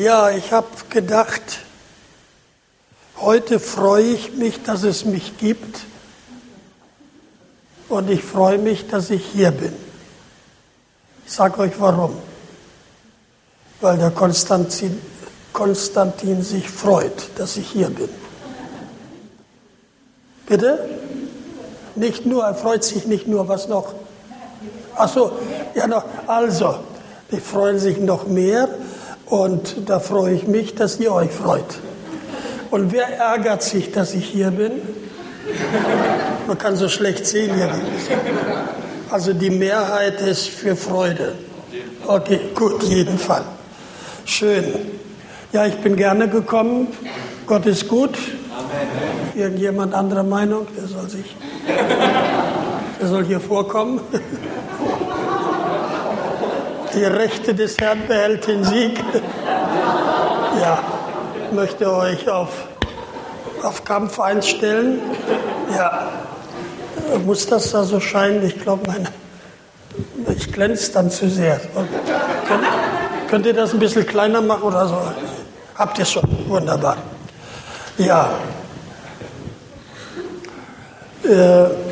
Ja, ich habe gedacht, heute freue ich mich, dass es mich gibt und ich freue mich, dass ich hier bin. Ich sage euch warum. Weil der Konstantin, Konstantin sich freut, dass ich hier bin. Bitte? Nicht nur, er freut sich nicht nur, was noch? Ach so, ja noch. Also, die freuen sich noch mehr und da freue ich mich, dass ihr euch freut. Und wer ärgert sich, dass ich hier bin? Man kann so schlecht sehen hier. Also die Mehrheit ist für Freude. Okay, gut, jeden Fall. Schön. Ja, ich bin gerne gekommen. Gott ist gut. Irgendjemand anderer Meinung? Der soll sich, der soll hier vorkommen. Die Rechte des Herrn behält den Sieg. Ja, ich möchte euch auf, auf Kampf einstellen. Ja, muss das da so scheinen? Ich glaube, meine, ich glänze dann zu sehr. Könnt, könnt ihr das ein bisschen kleiner machen oder so? Habt ihr schon? Wunderbar. Ja. Äh,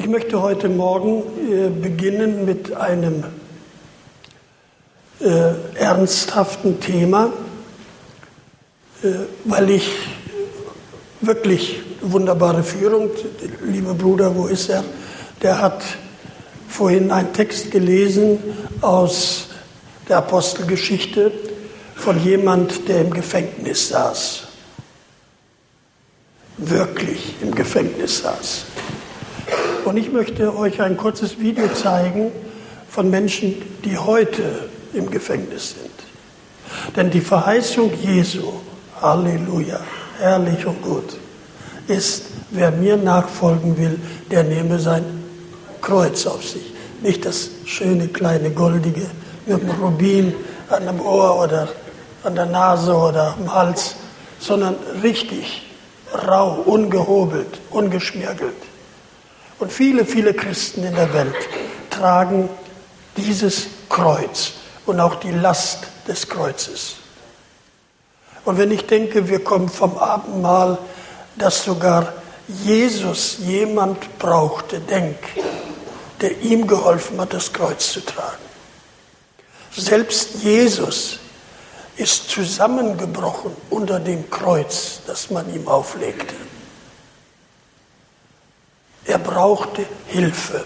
ich möchte heute Morgen äh, beginnen mit einem äh, ernsthaften Thema, äh, weil ich wirklich wunderbare Führung, lieber Bruder, wo ist er? Der hat vorhin einen Text gelesen aus der Apostelgeschichte von jemand, der im Gefängnis saß. Wirklich im Gefängnis saß. Und ich möchte euch ein kurzes Video zeigen von Menschen, die heute im Gefängnis sind. Denn die Verheißung Jesu, Halleluja, herrlich und gut, ist, wer mir nachfolgen will, der nehme sein Kreuz auf sich. Nicht das schöne kleine goldige mit dem Rubin an dem Ohr oder an der Nase oder am Hals, sondern richtig, rau, ungehobelt, ungeschmirgelt. Und viele, viele Christen in der Welt tragen dieses Kreuz und auch die Last des Kreuzes. Und wenn ich denke, wir kommen vom Abendmahl, dass sogar Jesus jemand brauchte, denk, der ihm geholfen hat, das Kreuz zu tragen. Selbst Jesus ist zusammengebrochen unter dem Kreuz, das man ihm auflegte. Er brauchte Hilfe.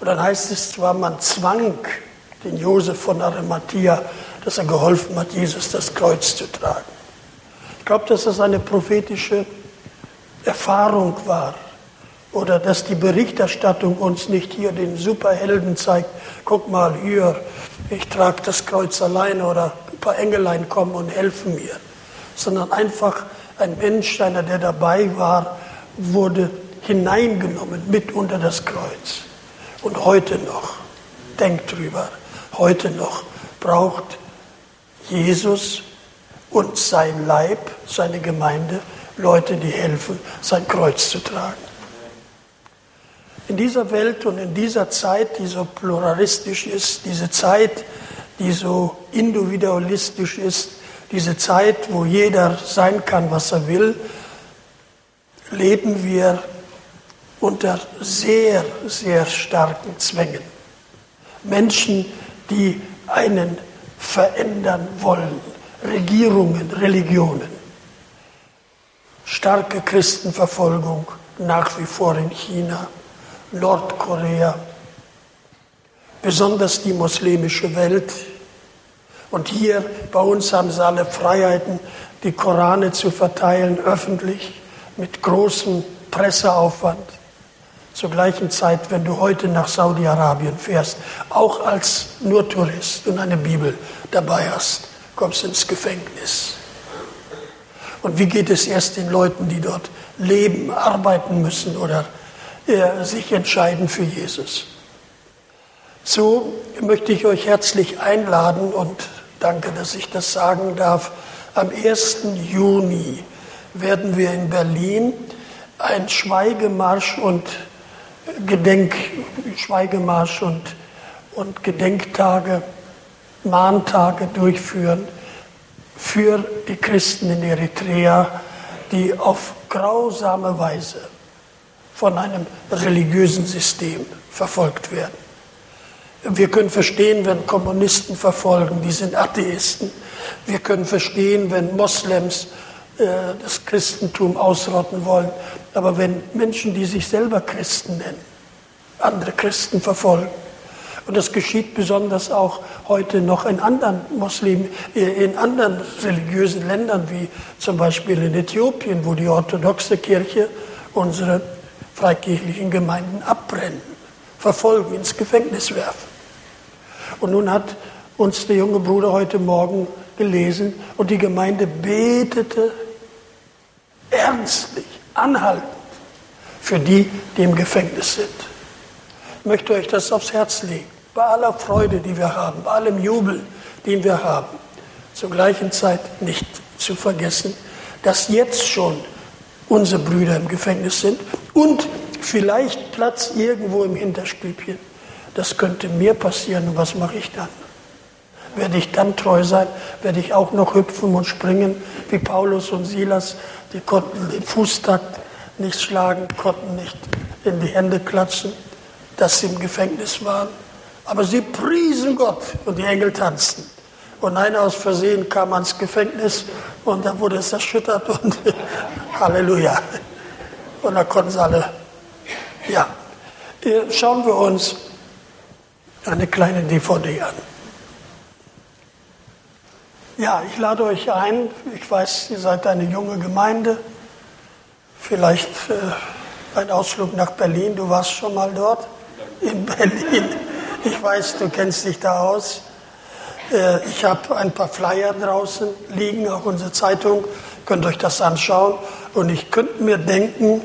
Und dann heißt es zwar, man zwang den Josef von Arimathea, dass er geholfen hat, Jesus das Kreuz zu tragen. Ich glaube, dass das eine prophetische Erfahrung war. Oder dass die Berichterstattung uns nicht hier den Superhelden zeigt. Guck mal hier, ich trage das Kreuz alleine oder ein paar Engelein kommen und helfen mir. Sondern einfach ein Mensch, einer, der dabei war, wurde hineingenommen mit unter das Kreuz. Und heute noch, denkt drüber, heute noch braucht Jesus und sein Leib, seine Gemeinde, Leute, die helfen, sein Kreuz zu tragen. In dieser Welt und in dieser Zeit, die so pluralistisch ist, diese Zeit, die so individualistisch ist, diese Zeit, wo jeder sein kann, was er will, leben wir unter sehr, sehr starken Zwängen. Menschen, die einen verändern wollen, Regierungen, Religionen. Starke Christenverfolgung nach wie vor in China, Nordkorea, besonders die muslimische Welt. Und hier bei uns haben sie alle Freiheiten, die Korane zu verteilen, öffentlich, mit großem Presseaufwand zur gleichen Zeit, wenn du heute nach Saudi-Arabien fährst, auch als nur Tourist und eine Bibel dabei hast, kommst ins Gefängnis. Und wie geht es erst den Leuten, die dort leben, arbeiten müssen oder äh, sich entscheiden für Jesus? So möchte ich euch herzlich einladen und danke, dass ich das sagen darf. Am 1. Juni werden wir in Berlin ein Schweigemarsch und Gedenk, Schweigemarsch und, und Gedenktage Mahntage durchführen für die Christen in Eritrea, die auf grausame Weise von einem religiösen System verfolgt werden. Wir können verstehen, wenn Kommunisten verfolgen, die sind Atheisten. Wir können verstehen, wenn Moslems äh, das Christentum ausrotten wollen. Aber wenn Menschen, die sich selber Christen nennen, andere Christen verfolgen, und das geschieht besonders auch heute noch in anderen Muslimen, äh, in anderen religiösen Ländern, wie zum Beispiel in Äthiopien, wo die orthodoxe Kirche unsere freikirchlichen Gemeinden abbrennen, verfolgen, ins Gefängnis werfen. Und nun hat uns der junge Bruder heute Morgen gelesen und die Gemeinde betete ernstlich, anhaltend für die, die im Gefängnis sind. Ich möchte euch das aufs Herz legen. Bei aller Freude, die wir haben, bei allem Jubel, den wir haben, zur gleichen Zeit nicht zu vergessen, dass jetzt schon unsere Brüder im Gefängnis sind und vielleicht Platz irgendwo im Hinterstübchen. Das könnte mir passieren und was mache ich dann? Werde ich dann treu sein? Werde ich auch noch hüpfen und springen wie Paulus und Silas? Die konnten den Fußtakt nicht schlagen, konnten nicht in die Hände klatschen, dass sie im Gefängnis waren. Aber sie priesen Gott und die Engel tanzten. Und einer aus Versehen kam ans Gefängnis und da wurde es erschüttert und Halleluja. Und da konnten sie alle, ja. Schauen wir uns eine kleine DVD an. Ja, ich lade euch ein. Ich weiß, ihr seid eine junge Gemeinde. Vielleicht äh, ein Ausflug nach Berlin. Du warst schon mal dort in Berlin. Ich weiß, du kennst dich da aus. Äh, ich habe ein paar Flyer draußen liegen, auch unsere Zeitung. Könnt euch das anschauen. Und ich könnte mir denken,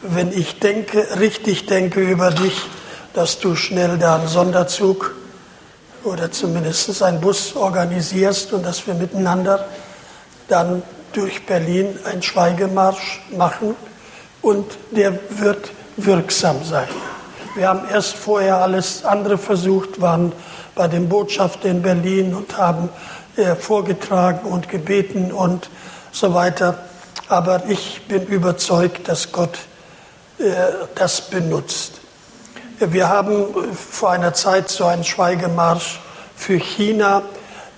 wenn ich denke, richtig denke über dich, dass du schnell da einen Sonderzug oder zumindest einen Bus organisierst und dass wir miteinander dann durch Berlin einen Schweigemarsch machen und der wird wirksam sein. Wir haben erst vorher alles andere versucht, waren bei dem Botschafter in Berlin und haben äh, vorgetragen und gebeten und so weiter. Aber ich bin überzeugt, dass Gott äh, das benutzt. Wir haben vor einer Zeit so einen Schweigemarsch für China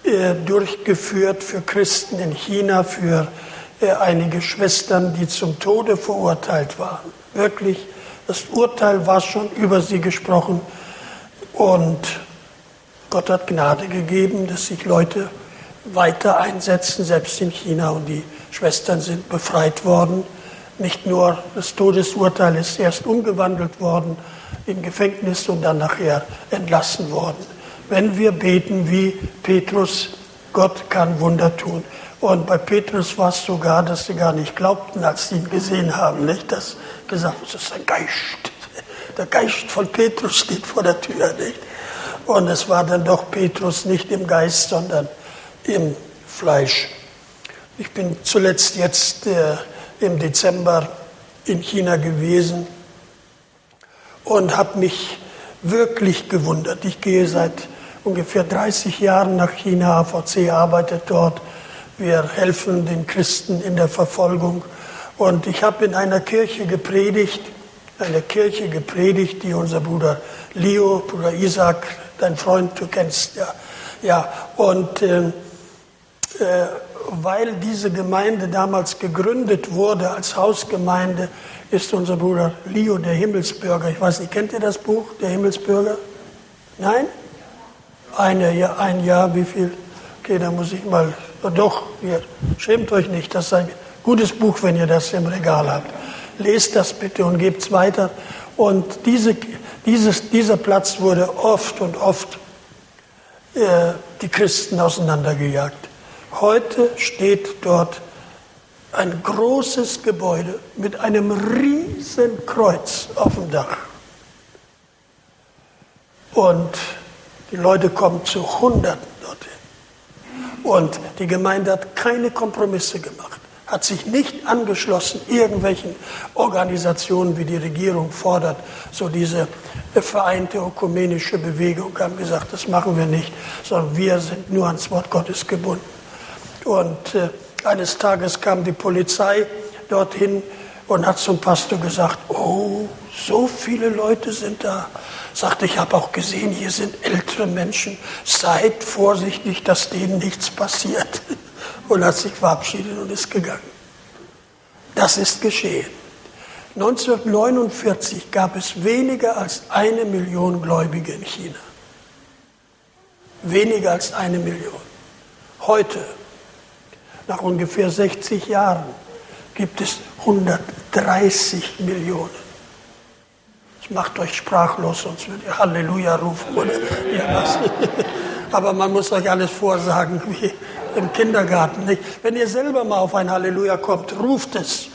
äh, durchgeführt, für Christen in China, für äh, einige Schwestern, die zum Tode verurteilt waren. Wirklich, das Urteil war schon über sie gesprochen und Gott hat Gnade gegeben, dass sich Leute weiter einsetzen, selbst in China und die Schwestern sind befreit worden. Nicht nur das Todesurteil ist erst umgewandelt worden, im Gefängnis und dann nachher entlassen worden. Wenn wir beten wie Petrus, Gott kann Wunder tun. Und bei Petrus war es sogar, dass sie gar nicht glaubten, als sie ihn gesehen haben. Nicht? Das gesagt, das ist ein Geist. Der Geist von Petrus steht vor der Tür. Nicht? Und es war dann doch Petrus nicht im Geist, sondern im Fleisch. Ich bin zuletzt jetzt äh, im Dezember in China gewesen und habe mich wirklich gewundert. Ich gehe seit ungefähr 30 Jahren nach China. AVC arbeitet dort. Wir helfen den Christen in der Verfolgung. Und ich habe in einer Kirche gepredigt, eine Kirche gepredigt, die unser Bruder Leo, Bruder Isaac, dein Freund, du kennst ja. Ja, und äh, äh, weil diese Gemeinde damals gegründet wurde als Hausgemeinde, ist unser Bruder Leo der Himmelsbürger. Ich weiß nicht, kennt ihr das Buch, der Himmelsbürger? Nein? Eine, ein Jahr, wie viel? Okay, da muss ich mal, doch, ihr schämt euch nicht, das ist ein gutes Buch, wenn ihr das im Regal habt. Lest das bitte und gebt es weiter. Und diese, dieses, dieser Platz wurde oft und oft äh, die Christen auseinandergejagt. Heute steht dort ein großes Gebäude mit einem riesen Kreuz auf dem Dach. Und die Leute kommen zu Hunderten dorthin. Und die Gemeinde hat keine Kompromisse gemacht, hat sich nicht angeschlossen irgendwelchen Organisationen, wie die Regierung fordert, so diese vereinte ökumenische Bewegung, haben gesagt, das machen wir nicht, sondern wir sind nur ans Wort Gottes gebunden. Und äh, eines Tages kam die Polizei dorthin und hat zum Pastor gesagt, oh, so viele Leute sind da. Sagte, ich habe auch gesehen, hier sind ältere Menschen. Seid vorsichtig, dass denen nichts passiert. Und hat sich verabschiedet und ist gegangen. Das ist geschehen. 1949 gab es weniger als eine Million Gläubige in China. Weniger als eine Million. Heute, nach ungefähr 60 Jahren, gibt es 130 Millionen. Das macht euch sprachlos, sonst würdet ihr Halleluja rufen oder irgendwas. Aber man muss euch alles vorsagen, wie im Kindergarten. Nicht? Wenn ihr selber mal auf ein Halleluja kommt, ruft es.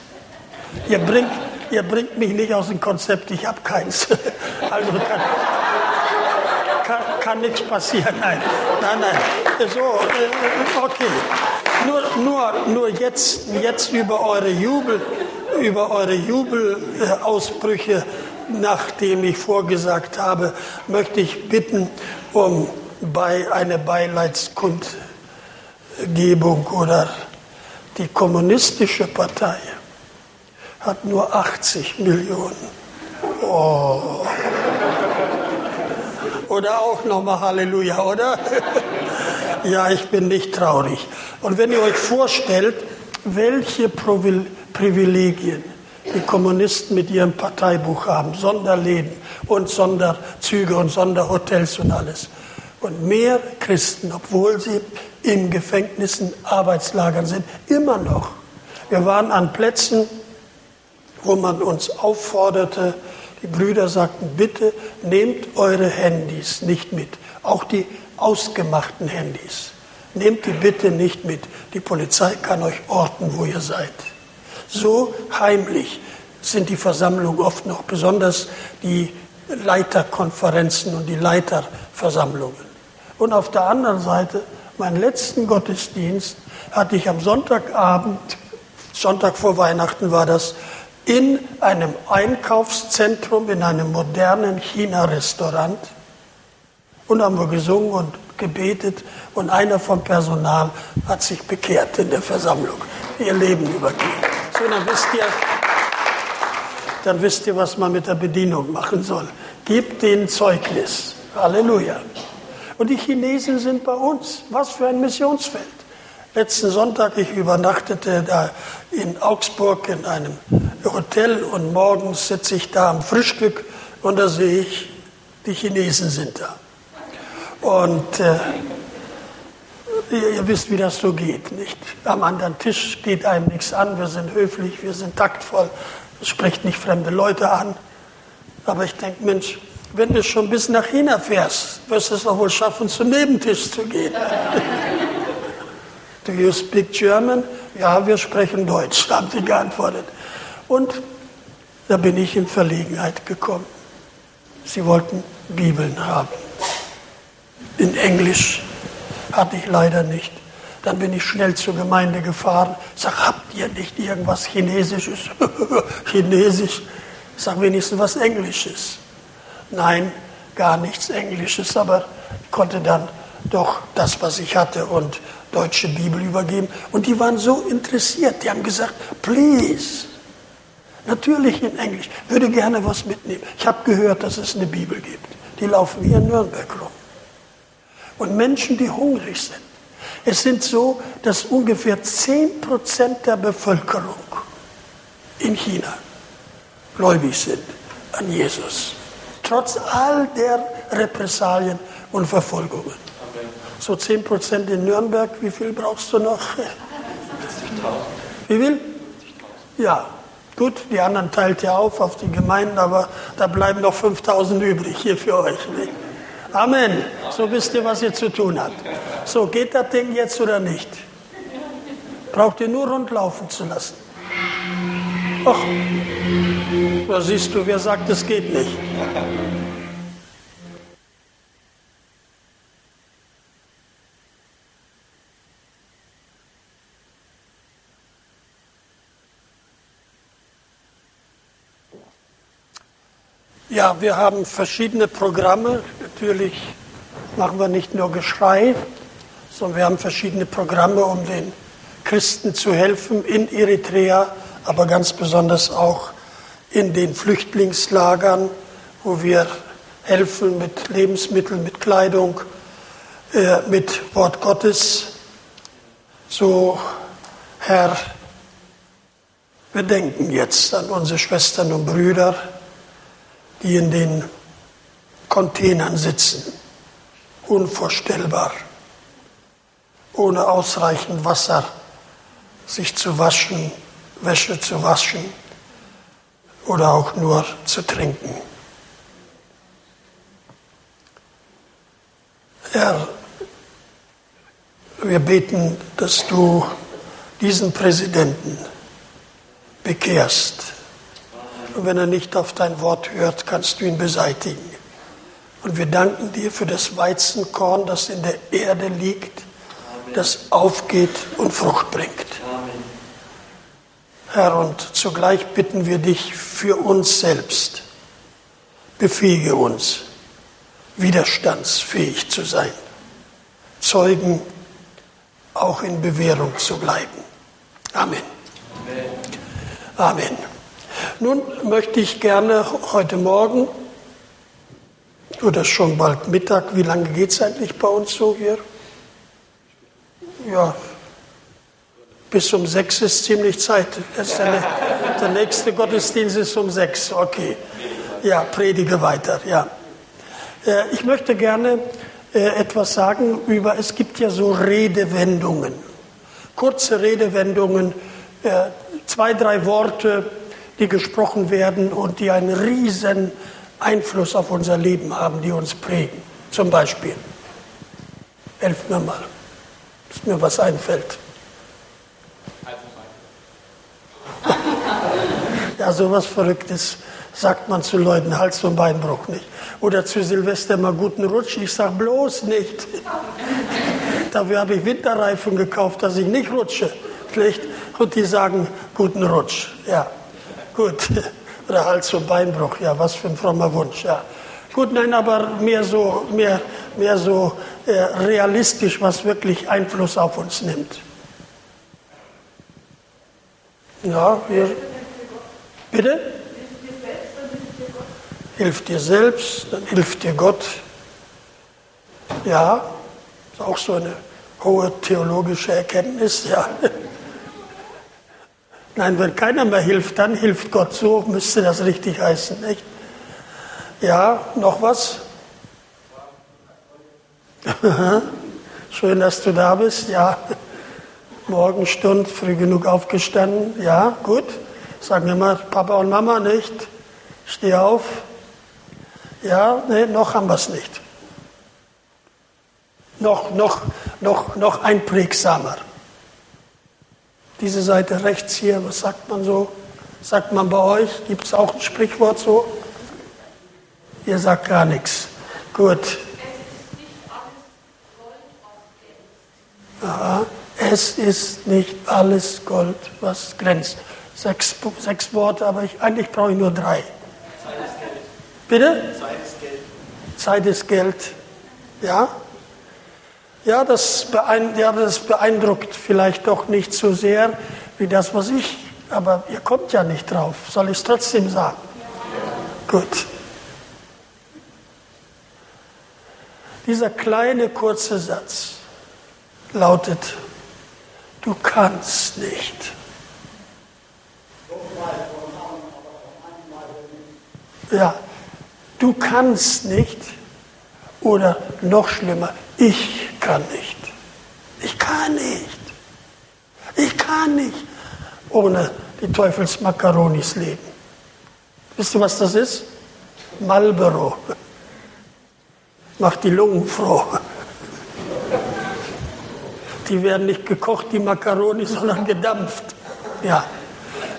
Ihr bringt, ihr bringt mich nicht aus dem Konzept, ich habe keins. Also kann, kann, kann nichts passieren. Nein, nein, nein. So, äh, okay. Nur, nur, nur jetzt, jetzt über eure Jubel, über eure Jubelausbrüche, nachdem ich vorgesagt habe, möchte ich bitten um bei eine Beileidskundgebung oder die kommunistische Partei hat nur 80 Millionen. Oh. Oder auch nochmal Halleluja, oder? ja, ich bin nicht traurig. Und wenn ihr euch vorstellt, welche Privilegien die Kommunisten mit ihrem Parteibuch haben, Sonderläden und Sonderzüge und Sonderhotels und alles. Und mehr Christen, obwohl sie in Gefängnissen, Arbeitslagern sind, immer noch. Wir waren an Plätzen, wo man uns aufforderte, die Brüder sagten, bitte nehmt eure Handys nicht mit, auch die ausgemachten Handys. Nehmt die bitte nicht mit. Die Polizei kann euch orten, wo ihr seid. So heimlich sind die Versammlungen oft noch, besonders die Leiterkonferenzen und die Leiterversammlungen. Und auf der anderen Seite, meinen letzten Gottesdienst hatte ich am Sonntagabend, Sonntag vor Weihnachten war das, in einem Einkaufszentrum, in einem modernen China-Restaurant. Und haben wir gesungen und gebetet und einer vom Personal hat sich bekehrt in der Versammlung, ihr Leben übergeben. So, dann wisst ihr, dann wisst ihr, was man mit der Bedienung machen soll. Gebt denen Zeugnis. Halleluja. Und die Chinesen sind bei uns. Was für ein Missionsfeld. Letzten Sonntag, ich übernachtete da in Augsburg in einem Hotel und morgens sitze ich da am Frühstück und da sehe ich, die Chinesen sind da. Und äh, ihr, wisst, wie das so geht, nicht? Am anderen Tisch geht einem nichts an, wir sind höflich, wir sind taktvoll, spricht nicht fremde Leute an. Aber ich denke, Mensch, wenn du schon bis nach China fährst, wirst du es doch wohl schaffen, zum Nebentisch zu gehen. Do you speak German? Ja, wir sprechen Deutsch, haben sie geantwortet. Und da bin ich in Verlegenheit gekommen. Sie wollten Bibeln haben. In Englisch hatte ich leider nicht. Dann bin ich schnell zur Gemeinde gefahren. Sag, habt ihr nicht irgendwas Chinesisches? Chinesisch? Sag wenigstens was Englisches. Nein, gar nichts Englisches, aber ich konnte dann doch das, was ich hatte und deutsche Bibel übergeben. Und die waren so interessiert, die haben gesagt, please, natürlich in Englisch, würde gerne was mitnehmen. Ich habe gehört, dass es eine Bibel gibt. Die laufen hier in Nürnberg rum. Und Menschen, die hungrig sind. Es sind so, dass ungefähr 10% der Bevölkerung in China gläubig sind an Jesus. Trotz all der Repressalien und Verfolgungen. So 10% in Nürnberg, wie viel brauchst du noch? Wie viel? Ja, gut, die anderen teilt ihr auf auf die Gemeinden, aber da bleiben noch 5000 übrig hier für euch. Nicht? Amen. So wisst ihr, was ihr zu tun habt. So, geht das Ding jetzt oder nicht? Braucht ihr nur rundlaufen zu lassen. Ach, da siehst du, wer sagt, es geht nicht. Ja, wir haben verschiedene Programme. Natürlich machen wir nicht nur Geschrei, sondern wir haben verschiedene Programme, um den Christen zu helfen in Eritrea, aber ganz besonders auch in den Flüchtlingslagern, wo wir helfen mit Lebensmitteln, mit Kleidung, äh, mit Wort Gottes. So, Herr, wir denken jetzt an unsere Schwestern und Brüder, die in den Containern sitzen, unvorstellbar, ohne ausreichend Wasser sich zu waschen, Wäsche zu waschen oder auch nur zu trinken. Herr, wir beten, dass du diesen Präsidenten bekehrst und wenn er nicht auf dein Wort hört, kannst du ihn beseitigen. Und wir danken dir für das Weizenkorn, das in der Erde liegt, das aufgeht und Frucht bringt. Herr, und zugleich bitten wir dich für uns selbst. Befähige uns, widerstandsfähig zu sein, Zeugen auch in Bewährung zu bleiben. Amen. Amen. Amen. Nun möchte ich gerne heute Morgen oder schon bald Mittag, wie lange geht es eigentlich bei uns so hier? Ja, bis um sechs ist ziemlich Zeit. Der, der, nächste Gottesdienst ist um sechs. Okay. Ja, predige weiter. Ja. Äh, ich möchte gerne äh, etwas sagen über, es gibt ja so Redewendungen, kurze Redewendungen, äh, zwei, drei Worte, die gesprochen werden und die einen riesen Einfluss auf unser Leben haben, die uns prägen. Zum Beispiel, helft mir mal, dass mir was einfällt. ja, sowas Verrücktes sagt man zu Leuten, Hals- und Beinbruch nicht. Oder zu Silvester mal guten Rutsch. Ich sage bloß nicht. Dafür habe ich Winterreifen gekauft, dass ich nicht rutsche. Schlecht. Und die sagen guten Rutsch. Ja. Gut. Oder Hals- und Beinbruch, ja, was für ein frommer Wunsch, ja. Gut, nein, aber mehr so, mehr, mehr so äh, realistisch, was wirklich Einfluss auf uns nimmt. Ja, wir. Bitte? Hilf dir selbst, dann hilft dir Gott. Ja, ist auch so eine hohe theologische Erkenntnis, ja. Nein, wenn keiner mehr hilft, dann hilft Gott. So müsste das richtig heißen, nicht? Ja, noch was? Schön, dass du da bist. Ja, Morgenstund, früh genug aufgestanden. Ja, gut. Sagen wir mal Papa und Mama nicht. Steh auf. Ja, nee, noch haben wir es nicht. Noch, noch, noch, noch einprägsamer diese Seite rechts hier, was sagt man so? Sagt man bei euch? Gibt es auch ein Sprichwort so? Ihr sagt gar nichts. Gut. Aha. Es ist nicht alles Gold, was glänzt. Sechs, sechs Worte, aber ich, eigentlich brauche ich nur drei. Zeit ist Geld. Bitte? Zeit ist Geld. Zeit ist Geld. Ja? Ja das, ja, beeindruckt vielleicht doch nicht so sehr wie das, was ich, aber ihr kommt ja nicht drauf. Soll ich es trotzdem sagen? Gut. Dieser kleine kurze Satz lautet, du kannst nicht. Ja, du kannst nicht oder noch schlimmer, ich kann nicht. Ich kann nicht. Ich kann nicht ohne die Teufelsmakaronis leben. Wisst ihr, was das ist? Marlboro. Macht die Lungen froh. Die werden nicht gekocht, die Makaroni, sondern gedampft. Ja.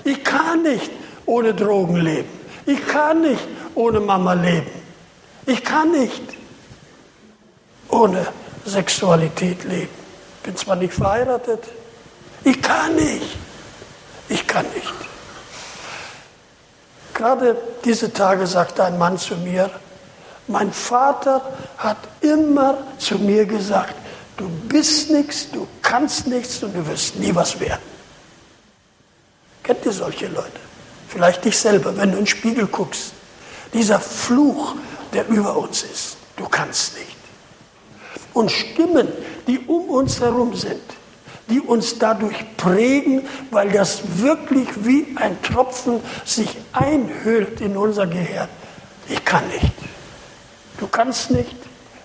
Ich kann nicht ohne Drogen leben. Ich kann nicht ohne Mama leben. Ich kann nicht ohne Sexualität leben. Bin zwar nicht verheiratet, ich kann nicht. Ich kann nicht. Gerade diese Tage sagte ein Mann zu mir, mein Vater hat immer zu mir gesagt, du bist nichts, du kannst nichts und du wirst nie was werden. Kennt ihr solche Leute? Vielleicht dich selber, wenn du in den Spiegel guckst. Dieser Fluch, der über uns ist, du kannst nicht. Und Stimmen, die um uns herum sind, die uns dadurch prägen, weil das wirklich wie ein Tropfen sich einhüllt in unser Gehirn. Ich kann nicht. Du kannst nicht,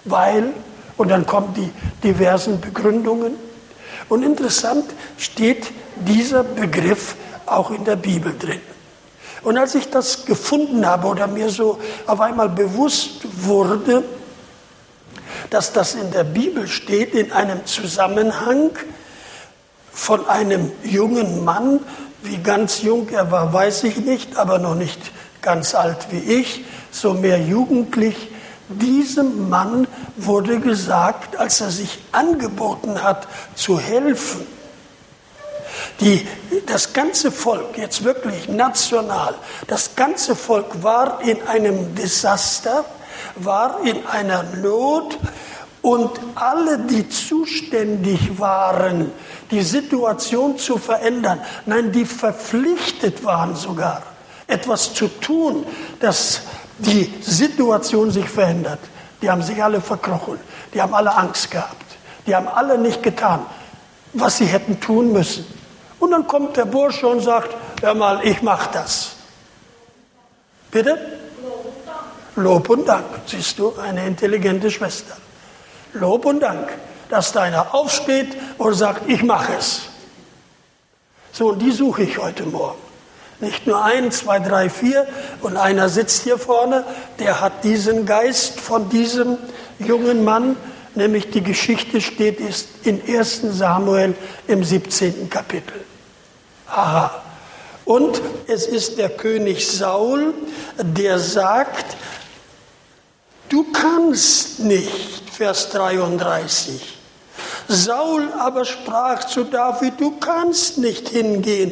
weil, und dann kommen die diversen Begründungen. Und interessant steht dieser Begriff auch in der Bibel drin. Und als ich das gefunden habe oder mir so auf einmal bewusst wurde, dass das in der Bibel steht, in einem Zusammenhang von einem jungen Mann, wie ganz jung er war, weiß ich nicht, aber noch nicht ganz alt wie ich, so mehr jugendlich. Diesem Mann wurde gesagt, als er sich angeboten hat, zu helfen, die, das ganze Volk, jetzt wirklich national, das ganze Volk war in einem Desaster, war in einer Not und alle, die zuständig waren, die Situation zu verändern, nein, die verpflichtet waren sogar, etwas zu tun, dass die Situation sich verändert. Die haben sich alle verkrochen, die haben alle Angst gehabt, die haben alle nicht getan, was sie hätten tun müssen. Und dann kommt der Bursche und sagt, hör mal, ich mach das. Bitte? Lob und Dank. Siehst du, eine intelligente Schwester. Lob und Dank, dass deiner aufsteht und sagt, ich mache es. So, und die suche ich heute Morgen. Nicht nur ein, zwei, drei, vier und einer sitzt hier vorne, der hat diesen Geist von diesem jungen Mann, nämlich die Geschichte steht ist in 1 Samuel im 17. Kapitel. Aha. Und es ist der König Saul, der sagt, du kannst nicht, Vers 33. Saul aber sprach zu David, du kannst nicht hingehen,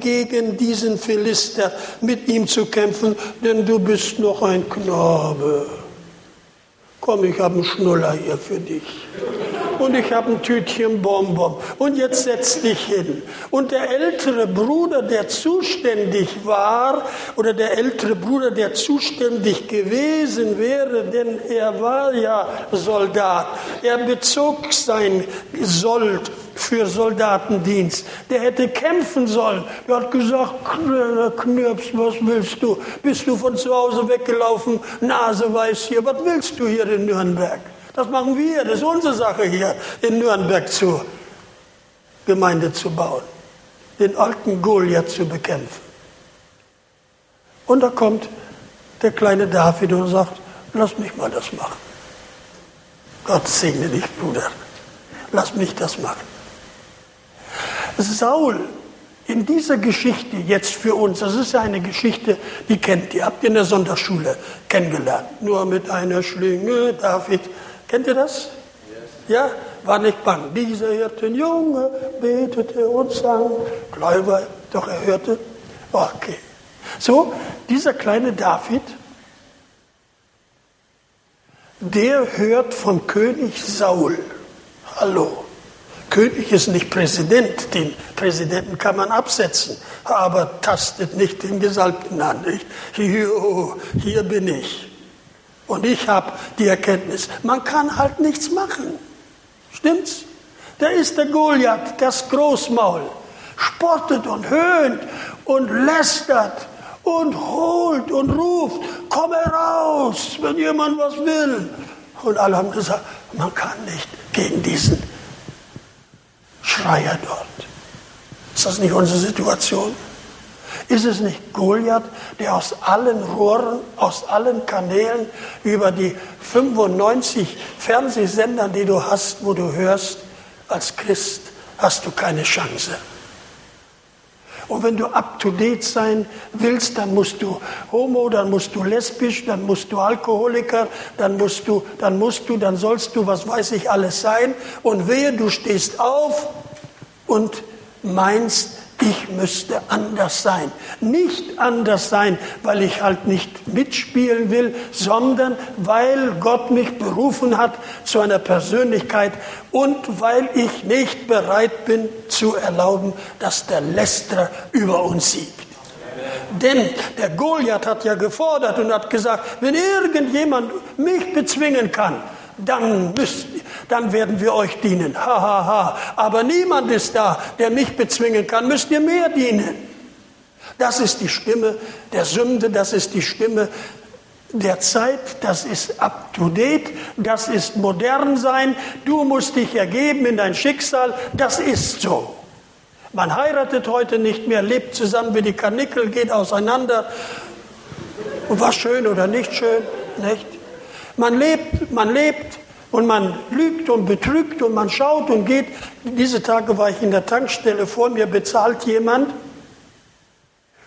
gegen diesen Philister mit ihm zu kämpfen, denn du bist noch ein Knabe. Komm, ich habe einen Schnuller hier für dich. Und ich habe ein Tütchen Bonbon. Und jetzt setz dich hin. Und der ältere Bruder, der zuständig war, oder der ältere Bruder, der zuständig gewesen wäre, denn er war ja Soldat, er bezog sein Sold für Soldatendienst. Der hätte kämpfen sollen. Er hat gesagt, Knirps, was willst du? Bist du von zu Hause weggelaufen, Nase weiß hier, was willst du hier in Nürnberg? Das machen wir, das ist unsere Sache hier in Nürnberg zu Gemeinde zu bauen, den alten Goliath zu bekämpfen. Und da kommt der kleine David und sagt, lass mich mal das machen. Gott segne dich, Bruder. Lass mich das machen. Saul in dieser Geschichte jetzt für uns, das ist ja eine Geschichte, die kennt ihr, habt ihr in der Sonderschule kennengelernt. Nur mit einer Schlinge, David Kennt ihr das? Ja, war nicht bang. Dieser Hirtenjunge betete und sang. Gläuber, doch er hörte. Okay. So, dieser kleine David, der hört vom König Saul. Hallo. König ist nicht Präsident, den Präsidenten kann man absetzen, aber tastet nicht den Gesalbten an. Nicht? Hier, hier bin ich. Und ich habe die Erkenntnis, man kann halt nichts machen. Stimmt's? Da ist der Goliath, das Großmaul, spottet und höhnt und lästert und holt und ruft, komm heraus, wenn jemand was will. Und alle haben gesagt, man kann nicht gegen diesen Schreier dort. Ist das nicht unsere Situation? Ist es nicht Goliath, der aus allen Rohren, aus allen Kanälen über die 95 Fernsehsendern, die du hast, wo du hörst, als Christ hast du keine Chance. Und wenn du up-to-date sein willst, dann musst du homo, dann musst du lesbisch, dann musst du Alkoholiker, dann musst du, dann musst du, dann sollst du, was weiß ich alles sein. Und wehe, du stehst auf und meinst, ich müsste anders sein. Nicht anders sein, weil ich halt nicht mitspielen will, sondern weil Gott mich berufen hat zu einer Persönlichkeit und weil ich nicht bereit bin zu erlauben, dass der Lästerer über uns siegt. Denn der Goliath hat ja gefordert und hat gesagt, wenn irgendjemand mich bezwingen kann, dann, müsst, dann werden wir euch dienen. Ha, ha, ha. Aber niemand ist da, der mich bezwingen kann, müsst ihr mehr dienen. Das ist die Stimme der Sünde, das ist die Stimme der Zeit, das ist up to date, das ist modern sein, du musst dich ergeben in dein Schicksal, das ist so. Man heiratet heute nicht mehr, lebt zusammen wie die Karnickel, geht auseinander. Und was schön oder nicht schön, nicht? Man lebt, man lebt und man lügt und betrügt und man schaut und geht. Diese Tage war ich in der Tankstelle, vor mir bezahlt jemand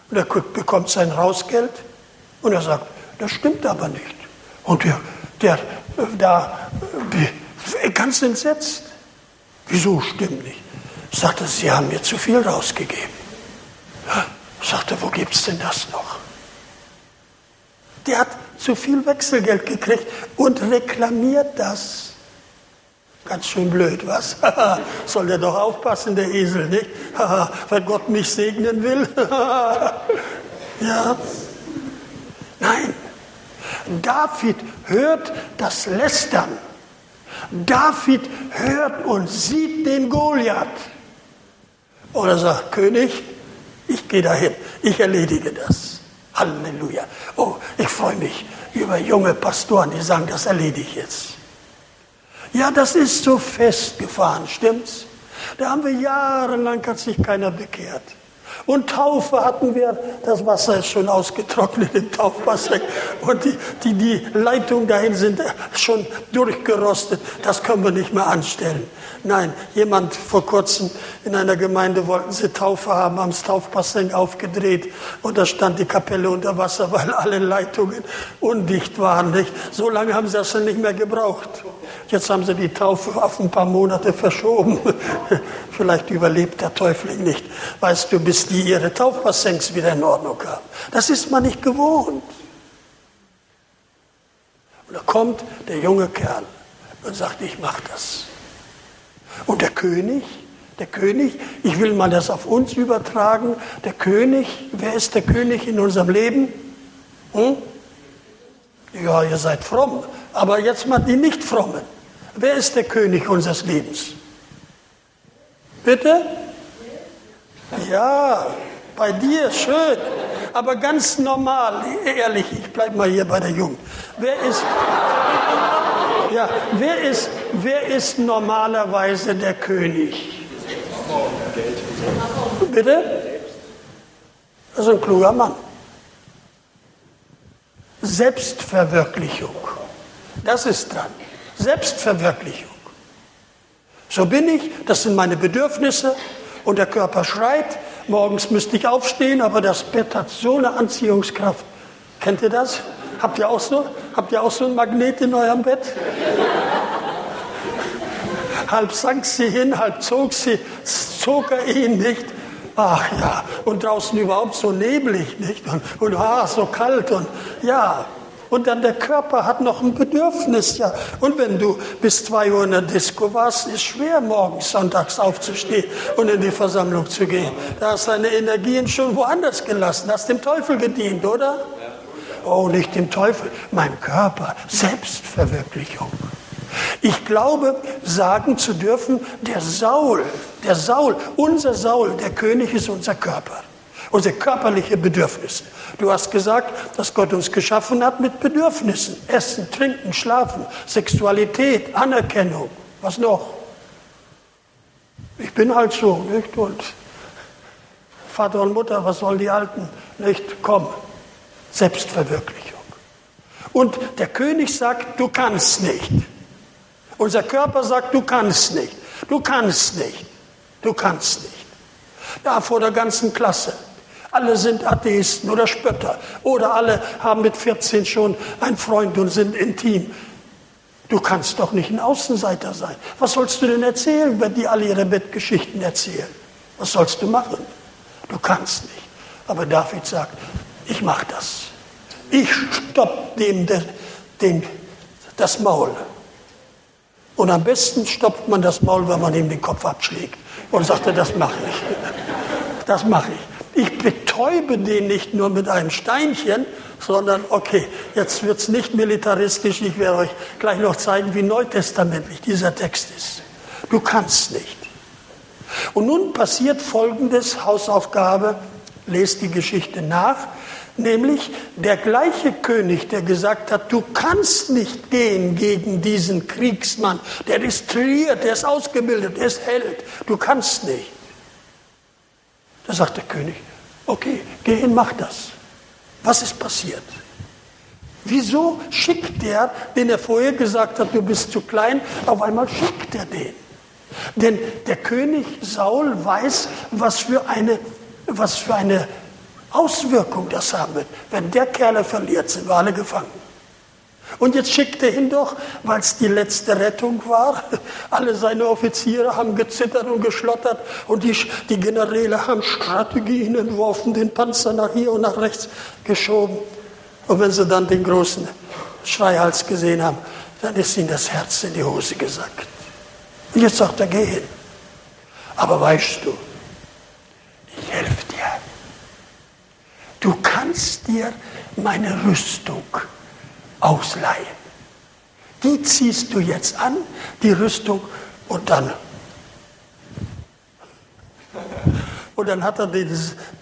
und er bekommt sein Rausgeld und er sagt, das stimmt aber nicht. Und der, der da ganz entsetzt. Wieso stimmt nicht? Sagte, Sie haben mir zu viel rausgegeben. Sagte, wo gibt es denn das noch? Der hat zu viel Wechselgeld gekriegt und reklamiert das. Ganz schön blöd, was? Soll der doch aufpassen, der Esel, nicht? Weil Gott mich segnen will? ja. Nein. David hört das Lästern. David hört und sieht den Goliath. Oder sagt, König, ich gehe dahin, ich erledige das. Halleluja. Oh, freue mich über junge Pastoren, die sagen, das erledige ich jetzt. Ja, das ist so festgefahren, stimmt's? Da haben wir jahrelang, hat sich keiner bekehrt. Und Taufe hatten wir, das Wasser ist schon ausgetrocknet im Taufwasser. Und die, die, die Leitungen dahin sind schon durchgerostet. Das können wir nicht mehr anstellen. Nein, jemand vor kurzem in einer Gemeinde wollten sie Taufe haben, haben das Taufbassin aufgedreht und da stand die Kapelle unter Wasser, weil alle Leitungen undicht waren. Nicht? So lange haben sie das schon nicht mehr gebraucht. Jetzt haben sie die Taufe auf ein paar Monate verschoben. Vielleicht überlebt der Täufling nicht. Weißt du, bis die ihre Taufbassins wieder in Ordnung haben. Das ist man nicht gewohnt. Und da kommt der junge Kerl und sagt, ich mache das. Und der König, der König, ich will mal das auf uns übertragen, der König, wer ist der König in unserem Leben? Hm? Ja, ihr seid fromm, aber jetzt mal die Nicht-Frommen. Wer ist der König unseres Lebens? Bitte? Ja, bei dir schön, aber ganz normal, ehrlich, ich bleibe mal hier bei der Jugend. Wer ist, ja, wer ist, wer ist normalerweise der König? Bitte? Das ist ein kluger Mann. Selbstverwirklichung. Das ist dran. Selbstverwirklichung. So bin ich, das sind meine Bedürfnisse und der Körper schreit, morgens müsste ich aufstehen, aber das Bett hat so eine Anziehungskraft. Kennt ihr das? Habt ihr auch so? Habt ihr auch so ein Magnet in eurem Bett? halb sank sie hin, halb zog sie, zog er ihn nicht. Ach ja, und draußen überhaupt so neblig, nicht? Und, und ah, so kalt und ja, und dann der Körper hat noch ein Bedürfnis, ja. Und wenn du bis zwei Uhr in der Disco warst, ist schwer, morgens sonntags aufzustehen und in die Versammlung zu gehen. Da hast deine Energien schon woanders gelassen, hast dem Teufel gedient, oder? Oh, nicht dem Teufel, meinem Körper. Selbstverwirklichung. Ich glaube, sagen zu dürfen, der Saul, der Saul, unser Saul, der König ist unser Körper unsere körperlichen Bedürfnisse. Du hast gesagt, dass Gott uns geschaffen hat mit Bedürfnissen. Essen, Trinken, Schlafen, Sexualität, Anerkennung. Was noch? Ich bin halt so, nicht? Und Vater und Mutter, was sollen die Alten? Nicht? Komm. Selbstverwirklichung. Und der König sagt, du kannst nicht. Unser Körper sagt, du kannst nicht. Du kannst nicht. Du kannst nicht. Da vor der ganzen Klasse. Alle sind Atheisten oder Spötter. Oder alle haben mit 14 schon einen Freund und sind intim. Du kannst doch nicht ein Außenseiter sein. Was sollst du denn erzählen, wenn die alle ihre Bettgeschichten erzählen? Was sollst du machen? Du kannst nicht. Aber David sagt, ich mache das. Ich stopp dem den, das Maul. Und am besten stoppt man das Maul, wenn man ihm den Kopf abschlägt. Und sagte, das mache ich. Das mache ich. Ich betäube den nicht nur mit einem Steinchen, sondern okay, jetzt wird es nicht militaristisch. Ich werde euch gleich noch zeigen, wie neutestamentlich dieser Text ist. Du kannst nicht. Und nun passiert folgendes, Hausaufgabe, lest die Geschichte nach, nämlich der gleiche König, der gesagt hat, du kannst nicht gehen gegen diesen Kriegsmann, der ist trainiert, der ist ausgebildet, der ist Held, du kannst nicht. Da sagt der König, okay, geh hin, mach das. Was ist passiert? Wieso schickt der, den er vorher gesagt hat, du bist zu klein, auf einmal schickt er den? Denn der König Saul weiß, was für eine, was für eine Auswirkung das haben wird. Wenn der Kerl verliert, sind wir alle gefangen. Und jetzt schickt er ihn doch, weil es die letzte Rettung war. Alle seine Offiziere haben gezittert und geschlottert und die, die Generäle haben Strategien entworfen, den Panzer nach hier und nach rechts geschoben. Und wenn sie dann den großen Schreihals gesehen haben, dann ist ihnen das Herz in die Hose gesackt. Und jetzt sagt er, geh hin. Aber weißt du, ich helfe dir. Du kannst dir meine Rüstung ausleihen. Die ziehst du jetzt an, die Rüstung, und dann. Und dann hat er den,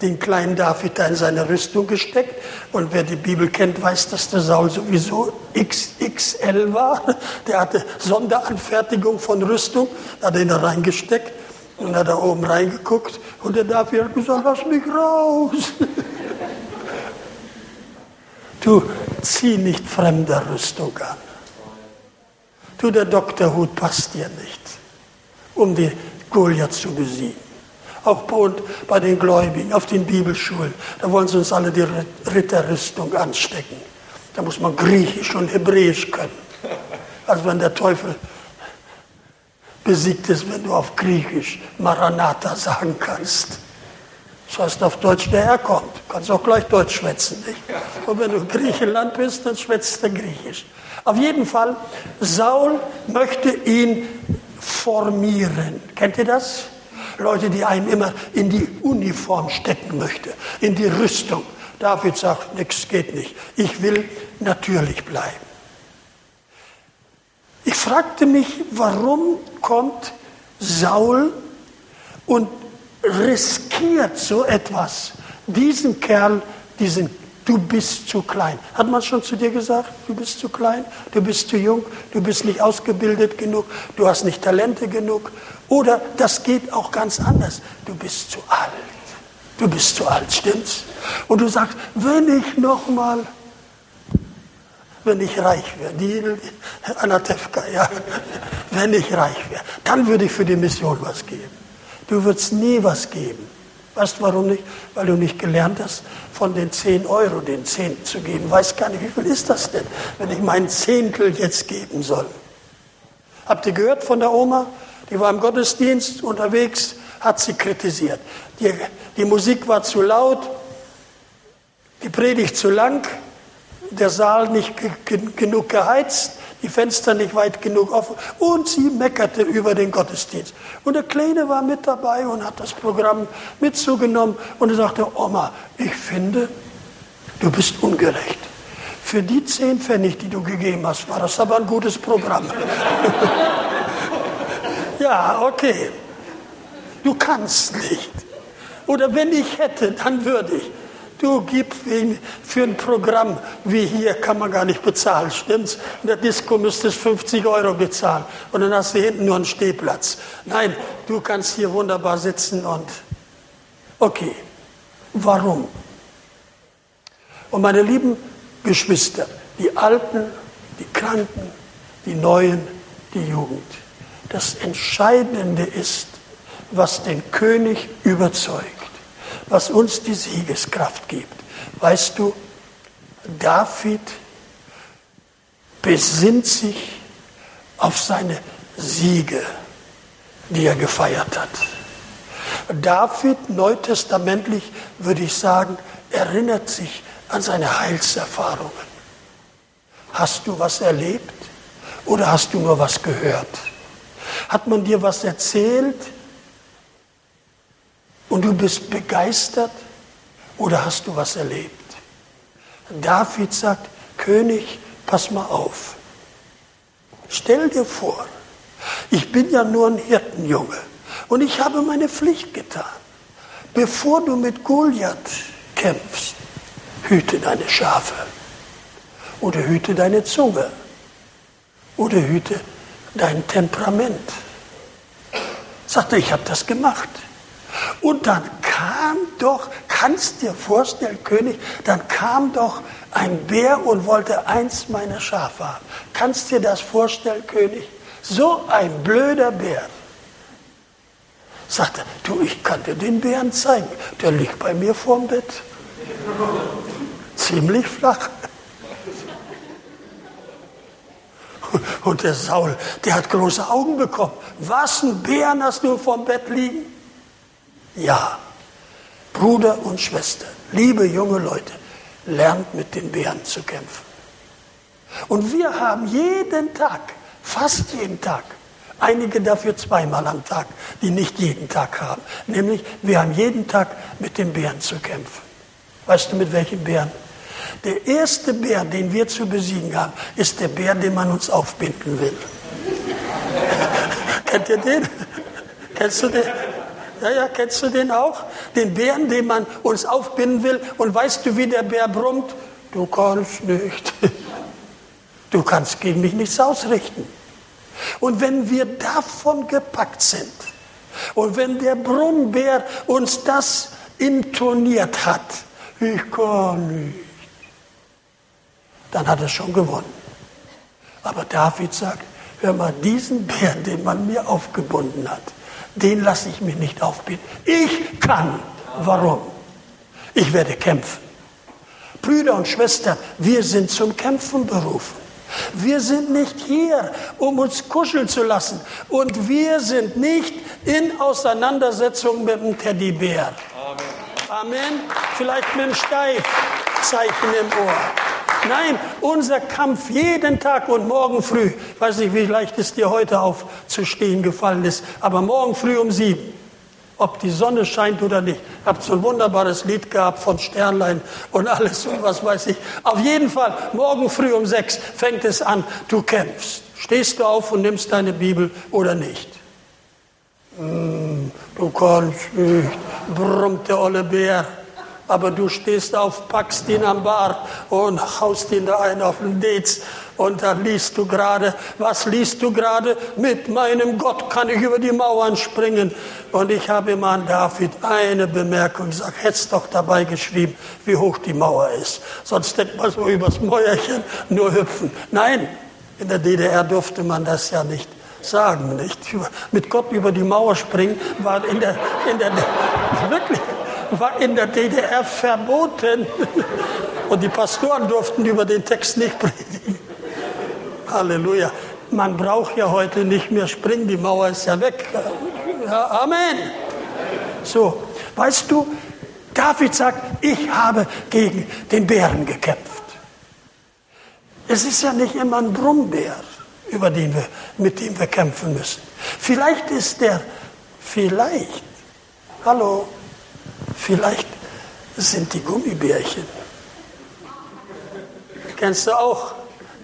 den kleinen David da in seine Rüstung gesteckt. Und wer die Bibel kennt, weiß, dass der Saul sowieso XXL war. Der hatte Sonderanfertigung von Rüstung, hat ihn da reingesteckt und hat da oben reingeguckt. Und der David hat gesagt, lass mich raus. Du zieh nicht fremde Rüstung an. Du, der Doktorhut passt dir nicht, um die Goliath zu besiegen. Auch bei den Gläubigen, auf den Bibelschulen, da wollen sie uns alle die Ritterrüstung anstecken. Da muss man Griechisch und Hebräisch können. Also wenn der Teufel besiegt ist, wenn du auf Griechisch Maranatha sagen kannst. Das heißt auf Deutsch, der Herr kommt. Du kannst auch gleich Deutsch schwätzen. Nicht? Und wenn du in Griechenland bist, dann schwätzt er Griechisch. Auf jeden Fall, Saul möchte ihn formieren. Kennt ihr das? Leute, die einen immer in die Uniform stecken möchte, in die Rüstung. David sagt, nichts geht nicht. Ich will natürlich bleiben. Ich fragte mich, warum kommt Saul und riskiert so etwas, diesen Kerl, diesen Du bist zu klein. Hat man schon zu dir gesagt, du bist zu klein, du bist zu jung, du bist nicht ausgebildet genug, du hast nicht Talente genug. Oder das geht auch ganz anders. Du bist zu alt. Du bist zu alt, stimmt's? Und du sagst, wenn ich noch mal, wenn ich reich wäre, die Anatevka, ja, wenn ich reich wäre, dann würde ich für die Mission was geben. Du würdest nie was geben. Weißt du warum nicht? Weil du nicht gelernt hast, von den 10 Euro den Zehnten zu geben. Weiß gar nicht, wie viel ist das denn, wenn ich meinen Zehntel jetzt geben soll. Habt ihr gehört von der Oma? Die war im Gottesdienst unterwegs, hat sie kritisiert. Die, die Musik war zu laut, die Predigt zu lang, der Saal nicht genug geheizt die Fenster nicht weit genug offen und sie meckerte über den Gottesdienst. Und der Kleine war mit dabei und hat das Programm mit zugenommen und er sagte, Oma, ich finde, du bist ungerecht. Für die zehn Pfennig, die du gegeben hast, war das aber ein gutes Programm. ja, okay. Du kannst nicht. Oder wenn ich hätte, dann würde ich. Du gibst für ein Programm wie hier kann man gar nicht bezahlen, stimmt's? In der Disco müsstest 50 Euro bezahlen und dann hast du hinten nur einen Stehplatz. Nein, du kannst hier wunderbar sitzen und okay. Warum? Und meine lieben Geschwister, die Alten, die Kranken, die Neuen, die Jugend. Das Entscheidende ist, was den König überzeugt was uns die Siegeskraft gibt. Weißt du, David besinnt sich auf seine Siege, die er gefeiert hat. David, neutestamentlich würde ich sagen, erinnert sich an seine Heilserfahrungen. Hast du was erlebt oder hast du nur was gehört? Hat man dir was erzählt und du bist begeistert oder hast du was erlebt? David sagt, König, pass mal auf. Stell dir vor, ich bin ja nur ein Hirtenjunge und ich habe meine Pflicht getan. Bevor du mit Goliath kämpfst, hüte deine Schafe oder hüte deine Zunge oder hüte dein Temperament. Sagte, ich habe das gemacht. Und dann kam doch, kannst dir vorstellen, König, dann kam doch ein Bär und wollte eins meiner Schafe haben. Kannst dir das vorstellen, König? So ein blöder Bär. Sagte, du, ich kann dir den Bären zeigen. Der liegt bei mir vorm Bett. Ziemlich flach. Und der Saul, der hat große Augen bekommen. Was, ein Bären hast du vorm Bett liegen? Ja, Bruder und Schwester, liebe junge Leute, lernt mit den Bären zu kämpfen. Und wir haben jeden Tag, fast jeden Tag, einige dafür zweimal am Tag, die nicht jeden Tag haben. Nämlich, wir haben jeden Tag mit den Bären zu kämpfen. Weißt du, mit welchen Bären? Der erste Bär, den wir zu besiegen haben, ist der Bär, den man uns aufbinden will. Kennt ihr den? Kennst du den? Ja, ja, kennst du den auch? Den Bären, den man uns aufbinden will. Und weißt du, wie der Bär brummt? Du kannst nicht. Du kannst gegen mich nichts ausrichten. Und wenn wir davon gepackt sind und wenn der Brummbär uns das intoniert hat, ich kann nicht, dann hat er schon gewonnen. Aber David sagt, hör mal, diesen Bär, den man mir aufgebunden hat, den lasse ich mir nicht aufbinden. Ich kann. Warum? Ich werde kämpfen. Brüder und Schwestern, wir sind zum Kämpfen berufen. Wir sind nicht hier, um uns kuscheln zu lassen. Und wir sind nicht in Auseinandersetzung mit dem Teddybär. Amen. Amen. Vielleicht mit dem Steifzeichen im Ohr. Nein, unser Kampf jeden Tag und morgen früh, ich weiß nicht, wie leicht es dir heute aufzustehen gefallen ist, aber morgen früh um sieben, ob die Sonne scheint oder nicht. Ich habe so ein wunderbares Lied gehabt von Sternlein und alles und was weiß ich. Auf jeden Fall, morgen früh um sechs fängt es an, du kämpfst. Stehst du auf und nimmst deine Bibel oder nicht? Mm, du kannst nicht, brummt der olle Bär aber du stehst auf, packst ihn am Bart und haust ihn da ein auf den Dez. Und dann liest du gerade, was liest du gerade? Mit meinem Gott kann ich über die Mauern springen. Und ich habe immer an David eine Bemerkung gesagt, hättest doch dabei geschrieben, wie hoch die Mauer ist. Sonst denkt man so übers Mäuerchen nur hüpfen. Nein, in der DDR durfte man das ja nicht sagen, nicht? Mit Gott über die Mauer springen war in der, in der, wirklich, war in der DDR verboten. Und die Pastoren durften über den Text nicht predigen. Halleluja. Man braucht ja heute nicht mehr springen, die Mauer ist ja weg. Ja, Amen. So, weißt du, David sagt, ich habe gegen den Bären gekämpft. Es ist ja nicht immer ein Brummbär, über den wir, mit dem wir kämpfen müssen. Vielleicht ist der, vielleicht, hallo, Vielleicht sind die Gummibärchen. Kennst du auch?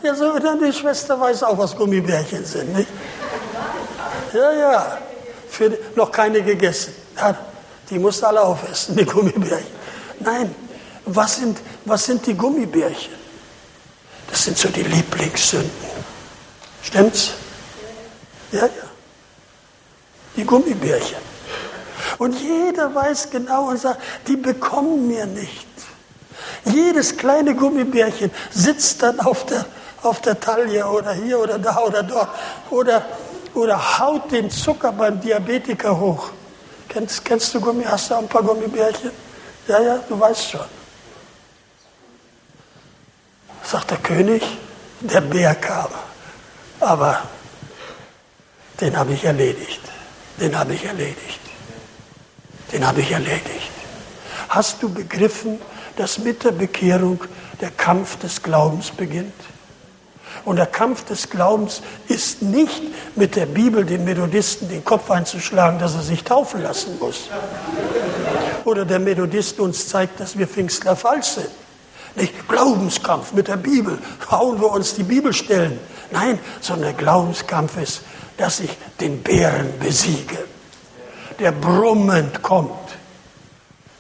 Ja, so, die Schwester weiß auch, was Gummibärchen sind. Nicht? Ja, ja. Für, noch keine gegessen. Ja, die musst alle aufessen, die Gummibärchen. Nein, was sind, was sind die Gummibärchen? Das sind so die Lieblingssünden. Stimmt's? Ja, ja. Die Gummibärchen. Und jeder weiß genau und sagt, die bekommen mir nicht. Jedes kleine Gummibärchen sitzt dann auf der, auf der Taille oder hier oder da oder dort oder, oder haut den Zucker beim Diabetiker hoch. Kennst, kennst du Gummi? Hast du ein paar Gummibärchen? Ja, ja, du weißt schon. Sagt der König, der Bär kam. Aber den habe ich erledigt. Den habe ich erledigt. Den habe ich erledigt. Hast du begriffen, dass mit der Bekehrung der Kampf des Glaubens beginnt? Und der Kampf des Glaubens ist nicht mit der Bibel dem Methodisten den Kopf einzuschlagen, dass er sich taufen lassen muss. Oder der Methodist uns zeigt, dass wir Pfingstler falsch sind. Nicht Glaubenskampf mit der Bibel, hauen wir uns die Bibelstellen. Nein, sondern der Glaubenskampf ist, dass ich den Bären besiege, der brummend kommt.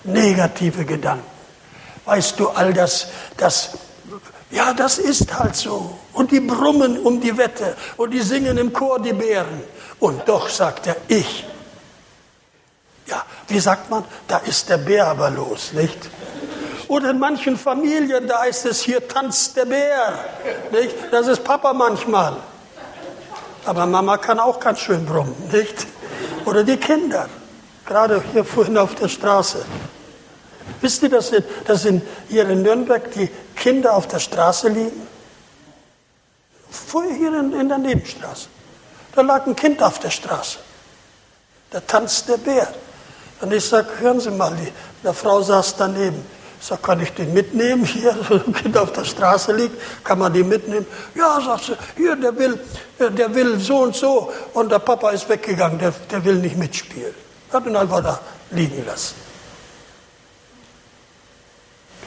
Negative Gedanken. Weißt du, all das, das ja, das ist halt so. Und die brummen um die Wette und die singen im Chor die Bären. Und doch sagt er, ich. Ja, wie sagt man? Da ist der Bär aber los, nicht? Oder in manchen Familien, da ist es, hier tanzt der Bär. Nicht? Das ist Papa manchmal. Aber Mama kann auch ganz schön brummen, nicht? Oder die Kinder. Gerade hier vorhin auf der Straße. Wisst ihr, dass in, dass in hier in Nürnberg die Kinder auf der Straße liegen? Vorher hier in, in der Nebenstraße. Da lag ein Kind auf der Straße. Da tanzt der Bär. Und ich sage, hören Sie mal, die, eine Frau saß daneben. Sage, kann ich den mitnehmen hier, Kind auf der Straße liegt, kann man den mitnehmen? Ja, sagt sie, hier, der will, der will so und so. Und der Papa ist weggegangen, der, der will nicht mitspielen. Hat ihn einfach da liegen lassen.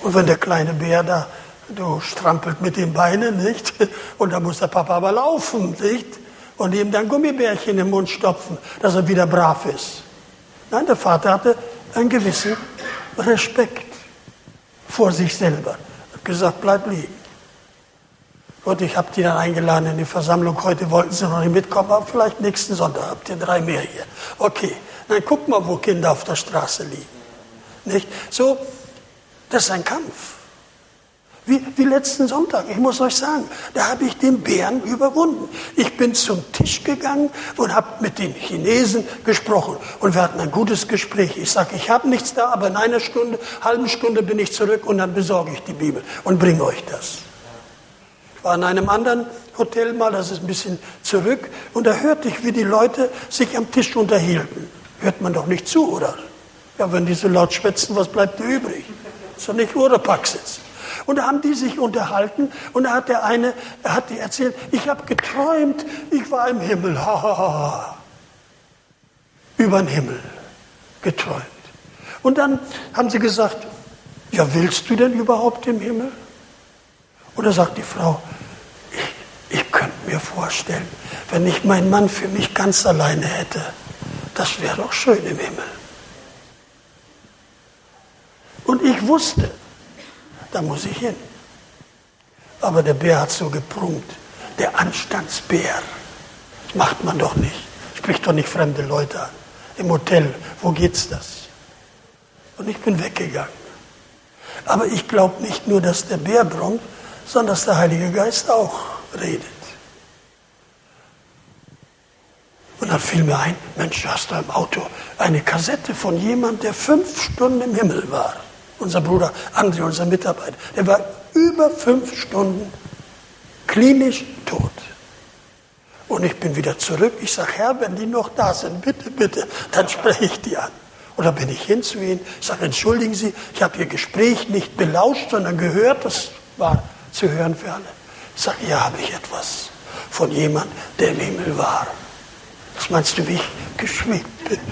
Und wenn der kleine Bär da, du strampelt mit den Beinen, nicht? Und da muss der Papa aber laufen, nicht? Und ihm dann Gummibärchen im Mund stopfen, dass er wieder brav ist. Nein, der Vater hatte einen gewissen Respekt vor sich selber. Hat gesagt, bleib liegen. Und ich habe die dann eingeladen in die Versammlung. Heute wollten sie noch nicht mitkommen, aber vielleicht nächsten Sonntag habt ihr drei mehr hier. Okay, dann guck mal, wo Kinder auf der Straße liegen. Nicht? So, das ist ein Kampf. Wie, wie letzten Sonntag, ich muss euch sagen, da habe ich den Bären überwunden. Ich bin zum Tisch gegangen und habe mit den Chinesen gesprochen. Und wir hatten ein gutes Gespräch. Ich sage, ich habe nichts da, aber in einer Stunde, halben Stunde bin ich zurück und dann besorge ich die Bibel und bringe euch das. Ich war in einem anderen Hotel mal, das ist ein bisschen zurück, und da hörte ich, wie die Leute sich am Tisch unterhielten. Hört man doch nicht zu, oder? Ja, wenn die so laut schwätzen, was bleibt da übrig? ist doch nicht Urapraxis. Und da haben die sich unterhalten und da hat der eine, er hat die erzählt, ich habe geträumt, ich war im Himmel. Ha, ha, ha. Über den Himmel geträumt. Und dann haben sie gesagt, ja, willst du denn überhaupt im Himmel? Oder sagt die Frau, ich, ich könnte mir vorstellen, wenn ich meinen Mann für mich ganz alleine hätte, das wäre doch schön im Himmel. Und ich wusste, da muss ich hin. Aber der Bär hat so geprunkt. Der Anstandsbär. Macht man doch nicht. Spricht doch nicht fremde Leute an. Im Hotel, wo geht's das? Und ich bin weggegangen. Aber ich glaube nicht nur, dass der Bär brummt, sondern dass der Heilige Geist auch redet. Und dann fiel mir ein, Mensch, du hast da im Auto eine Kassette von jemand, der fünf Stunden im Himmel war unser Bruder André, unser Mitarbeiter, der war über fünf Stunden klinisch tot. Und ich bin wieder zurück. Ich sage, Herr, wenn die noch da sind, bitte, bitte, dann spreche ich die an. Und dann bin ich hin zu ihnen, sage, entschuldigen Sie, ich habe Ihr Gespräch nicht belauscht, sondern gehört. Das war zu hören für alle. Ich sage, ja, habe ich etwas von jemand, der im Himmel war. Was meinst du, wie ich geschwebt bin?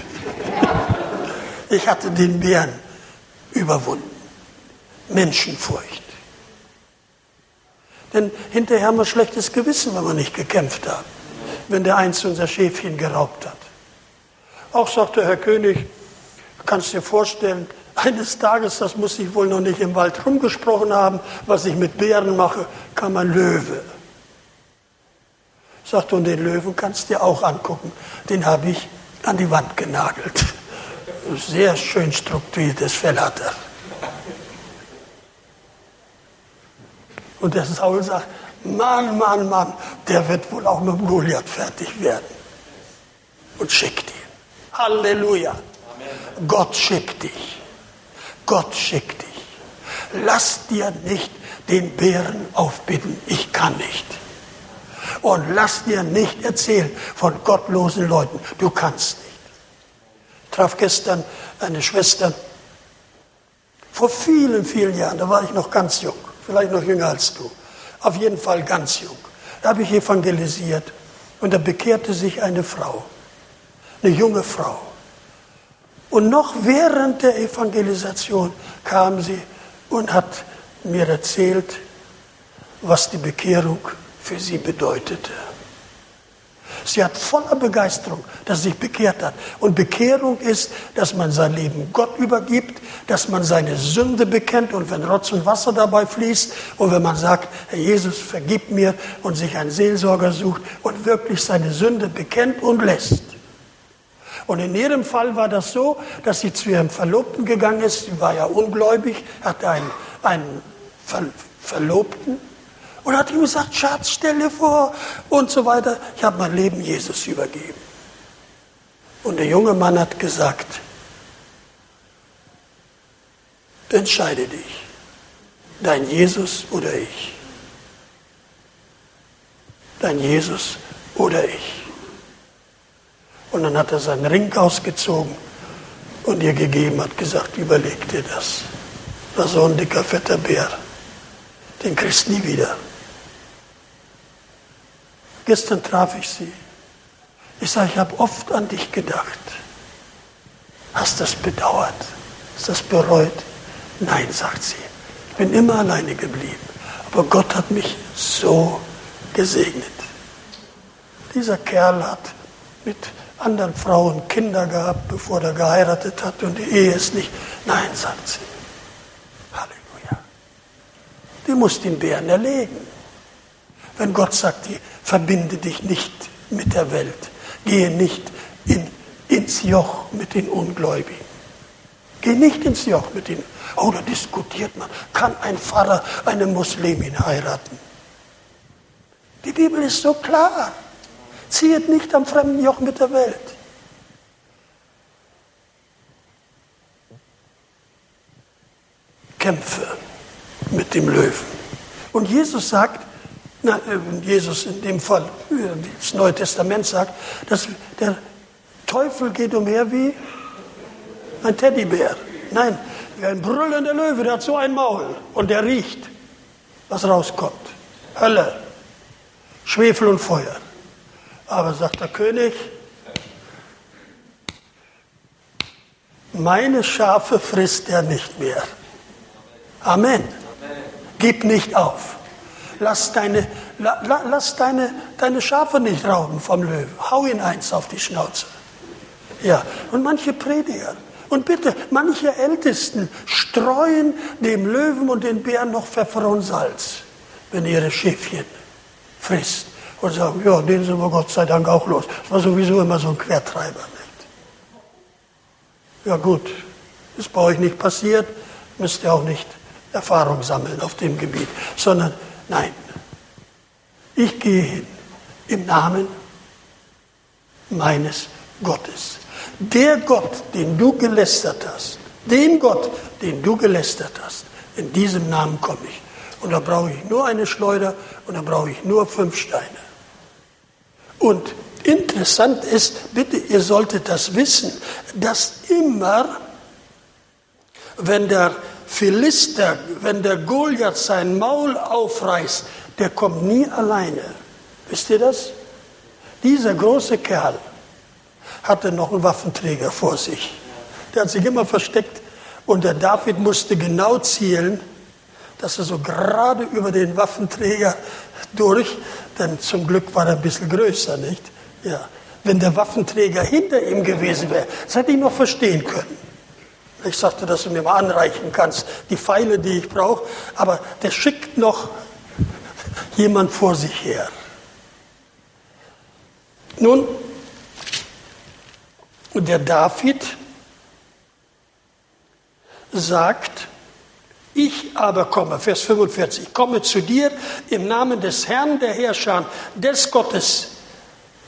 Ich hatte den Bären überwunden. Menschenfurcht. Denn hinterher haben wir schlechtes Gewissen, wenn wir nicht gekämpft haben, wenn der Eins unser Schäfchen geraubt hat. Auch sagte Herr König, du kannst dir vorstellen, eines Tages, das muss ich wohl noch nicht im Wald rumgesprochen haben, was ich mit Bären mache, kam ein Löwe. Sagte, und den Löwen kannst du dir auch angucken. Den habe ich an die Wand genagelt sehr schön strukturiertes Fell hat er. Und der Saul sagt, Mann, Mann, Mann, der wird wohl auch mit dem Goliath fertig werden. Und schickt ihn. Halleluja. Amen. Gott schickt dich. Gott schickt dich. Lass dir nicht den Bären aufbitten, ich kann nicht. Und lass dir nicht erzählen von gottlosen Leuten, du kannst. Traf gestern eine Schwester, vor vielen, vielen Jahren, da war ich noch ganz jung, vielleicht noch jünger als du, auf jeden Fall ganz jung. Da habe ich evangelisiert und da bekehrte sich eine Frau, eine junge Frau. Und noch während der Evangelisation kam sie und hat mir erzählt, was die Bekehrung für sie bedeutete. Sie hat voller Begeisterung, dass sie sich bekehrt hat. Und Bekehrung ist, dass man sein Leben Gott übergibt, dass man seine Sünde bekennt und wenn Rotz und Wasser dabei fließt und wenn man sagt, Herr Jesus, vergib mir und sich einen Seelsorger sucht und wirklich seine Sünde bekennt und lässt. Und in ihrem Fall war das so, dass sie zu ihrem Verlobten gegangen ist. Sie war ja ungläubig, hatte einen, einen Ver Verlobten und hat ihm gesagt, Schatz, stell dir vor und so weiter. Ich habe mein Leben Jesus übergeben. Und der junge Mann hat gesagt, entscheide dich, dein Jesus oder ich. Dein Jesus oder ich. Und dann hat er seinen Ring ausgezogen und ihr gegeben, hat gesagt, überleg dir das. War so ein dicker, fetter Bär. Den kriegst du nie wieder. Gestern traf ich sie. Ich sage, ich habe oft an dich gedacht. Hast das bedauert? Hast das bereut? Nein, sagt sie. Ich bin immer alleine geblieben. Aber Gott hat mich so gesegnet. Dieser Kerl hat mit anderen Frauen Kinder gehabt, bevor er geheiratet hat und die Ehe ist nicht. Nein, sagt sie. Halleluja. Du musst den Bären erlegen. Wenn Gott sagt, verbinde dich nicht mit der Welt, gehe nicht in, ins Joch mit den Ungläubigen. Geh nicht ins Joch mit ihnen. Oh, da diskutiert man. Kann ein Pfarrer eine Muslimin heiraten? Die Bibel ist so klar. Ziehet nicht am fremden Joch mit der Welt. Kämpfe mit dem Löwen. Und Jesus sagt, na, Jesus in dem Fall, äh, das Neue Testament sagt, dass der Teufel geht umher wie ein Teddybär. Nein, wie ein brüllender Löwe, der hat so ein Maul und der riecht, was rauskommt. Hölle, Schwefel und Feuer. Aber sagt der König, meine Schafe frisst er nicht mehr. Amen. Gib nicht auf. Lass deine, la, lass deine, deine Schafe nicht rauben vom Löwen. Hau ihn eins auf die Schnauze. Ja, und manche Prediger. Und bitte, manche Ältesten streuen dem Löwen und den Bären noch Pfeffer und Salz, wenn ihre Schäfchen frisst und sagen, ja, den sind wir Gott sei Dank auch los. Das war sowieso immer so ein Quertreiber. Nicht? Ja gut, ist bei euch nicht passiert, müsst ihr auch nicht Erfahrung sammeln auf dem Gebiet, sondern nein, ich gehe hin im Namen meines Gottes. Der Gott, den du gelästert hast, den Gott, den du gelästert hast, in diesem Namen komme ich. Und da brauche ich nur eine Schleuder und da brauche ich nur fünf Steine. Und interessant ist, bitte, ihr solltet das wissen, dass immer, wenn der Philister, wenn der Goliath sein Maul aufreißt, der kommt nie alleine. Wisst ihr das? Dieser große Kerl hatte noch einen Waffenträger vor sich. Der hat sich immer versteckt und der David musste genau zielen, dass er so gerade über den Waffenträger durch, denn zum Glück war er ein bisschen größer, nicht? Ja. Wenn der Waffenträger hinter ihm gewesen wäre, das hätte ich noch verstehen können. Ich sagte, dass du mir mal anreichen kannst, die Pfeile, die ich brauche, aber der schickt noch jemand vor sich her. Nun, der David sagt, ich aber komme, Vers 45, komme zu dir im Namen des Herrn der Herrscher, des Gottes,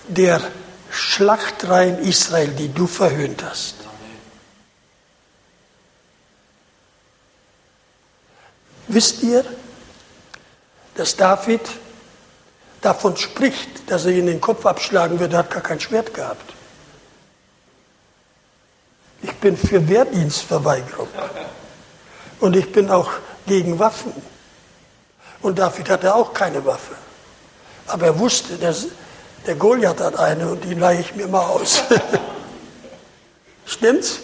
der Schlachtreihen Israel, die du verhöhnt hast. Wisst ihr, dass David davon spricht, dass er ihn den Kopf abschlagen würde, er hat gar kein Schwert gehabt. bin für Wehrdienstverweigerung. Und ich bin auch gegen Waffen. Und David hatte auch keine Waffe. Aber er wusste, dass der Goliath hat eine und die leihe ich mir mal aus. Stimmt's?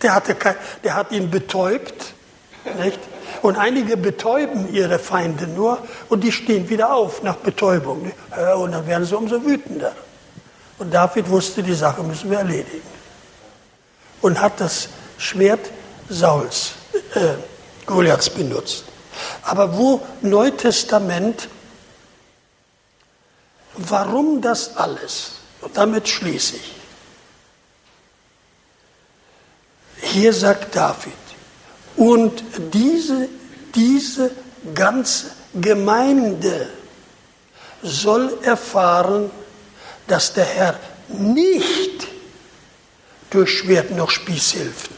Der, hatte kein, der hat ihn betäubt. Nicht? Und einige betäuben ihre Feinde nur und die stehen wieder auf nach Betäubung. Und dann werden sie umso wütender. Und David wusste, die Sache müssen wir erledigen. Und hat das Schwert Sauls, äh, Goliaths benutzt. Aber wo Neutestament, warum das alles? Und damit schließe ich. Hier sagt David, und diese, diese ganze Gemeinde soll erfahren, dass der Herr nicht durch Schwert noch Spieß hilft.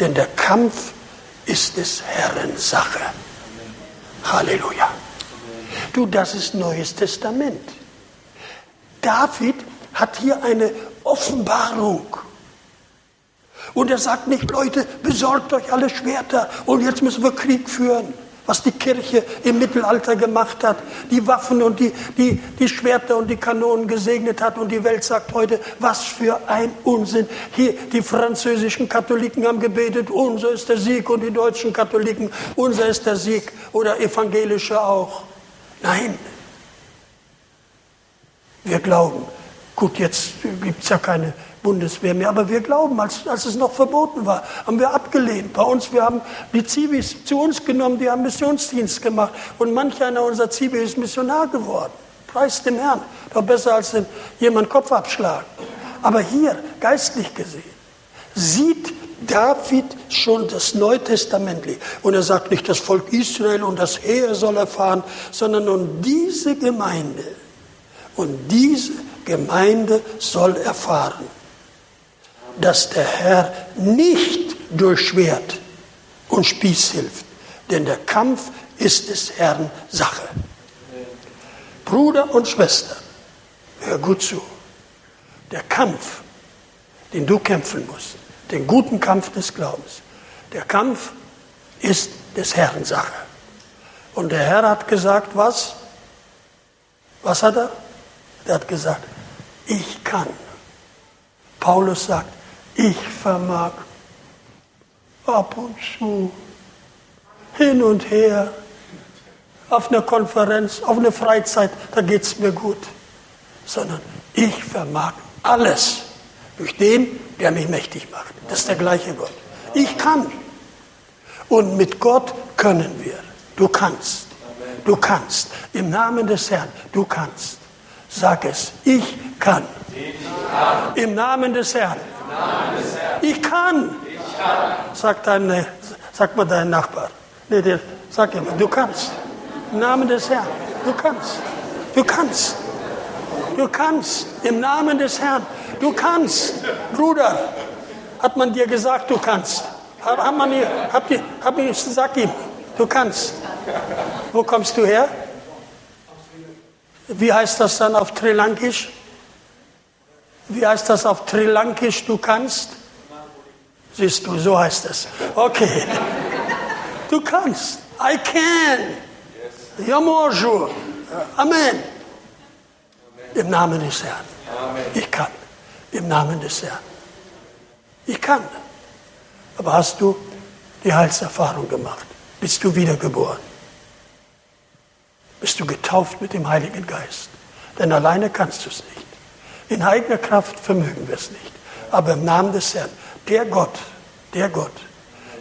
Denn der Kampf ist des Herrn Sache. Halleluja. Du, das ist Neues Testament. David hat hier eine Offenbarung. Und er sagt nicht, Leute, besorgt euch alle Schwerter und jetzt müssen wir Krieg führen. Was die Kirche im Mittelalter gemacht hat, die Waffen und die, die, die Schwerter und die Kanonen gesegnet hat. Und die Welt sagt heute, was für ein Unsinn. Hier, die französischen Katholiken haben gebetet, unser ist der Sieg. Und die deutschen Katholiken, unser ist der Sieg. Oder evangelische auch. Nein. Wir glauben, gut, jetzt gibt es ja keine Bundeswehr mehr. Aber wir glauben, als, als es noch verboten war, haben wir abgelehnt. Bei uns, wir haben die Zivis zu uns genommen, die haben Missionsdienst gemacht. Und manch einer unserer Zivis ist Missionar geworden. Preis dem Herrn. Doch besser als jemand Kopf abschlagen. Aber hier, geistlich gesehen, sieht David schon das Neutestamentliche. Und er sagt nicht, das Volk Israel und das Heer soll erfahren, sondern nun diese Gemeinde. Und diese Gemeinde soll erfahren, dass der Herr nicht durch Schwert und Spieß hilft, denn der Kampf ist des Herrn Sache. Bruder und Schwester, hör gut zu. Der Kampf, den du kämpfen musst, den guten Kampf des Glaubens, der Kampf ist des Herrn Sache. Und der Herr hat gesagt, was? Was hat er? Er hat gesagt, ich kann. Paulus sagt, ich vermag ab und zu hin und her auf einer Konferenz, auf einer Freizeit, da geht es mir gut. Sondern ich vermag alles durch den, der mich mächtig macht. Das ist der gleiche Gott. Ich kann. Und mit Gott können wir. Du kannst. Du kannst. Im Namen des Herrn. Du kannst. Sag es. Ich kann. Im Namen des Herrn. Ich kann. Sag, dein, sag mal deinen Nachbar. Nee, der, sag immer, du kannst. Im Namen des Herrn. Du kannst. Du kannst. Du kannst. Im Namen des Herrn. Du kannst. Bruder, hat man dir gesagt, du kannst. Hat man dir, hab ich, sag ihm, du kannst. Wo kommst du her? Wie heißt das dann auf Trilankisch? Wie heißt das auf Trilankisch, du kannst? Siehst du, so heißt es. Okay. Du kannst. I can. Yamorjur. Amen. Im Namen des Herrn. Ich kann. Im Namen des Herrn. Ich kann. Aber hast du die Heilserfahrung gemacht? Bist du wiedergeboren? Bist du getauft mit dem Heiligen Geist? Denn alleine kannst du es nicht. In eigener Kraft vermögen wir es nicht. Aber im Namen des Herrn, der Gott, der Gott,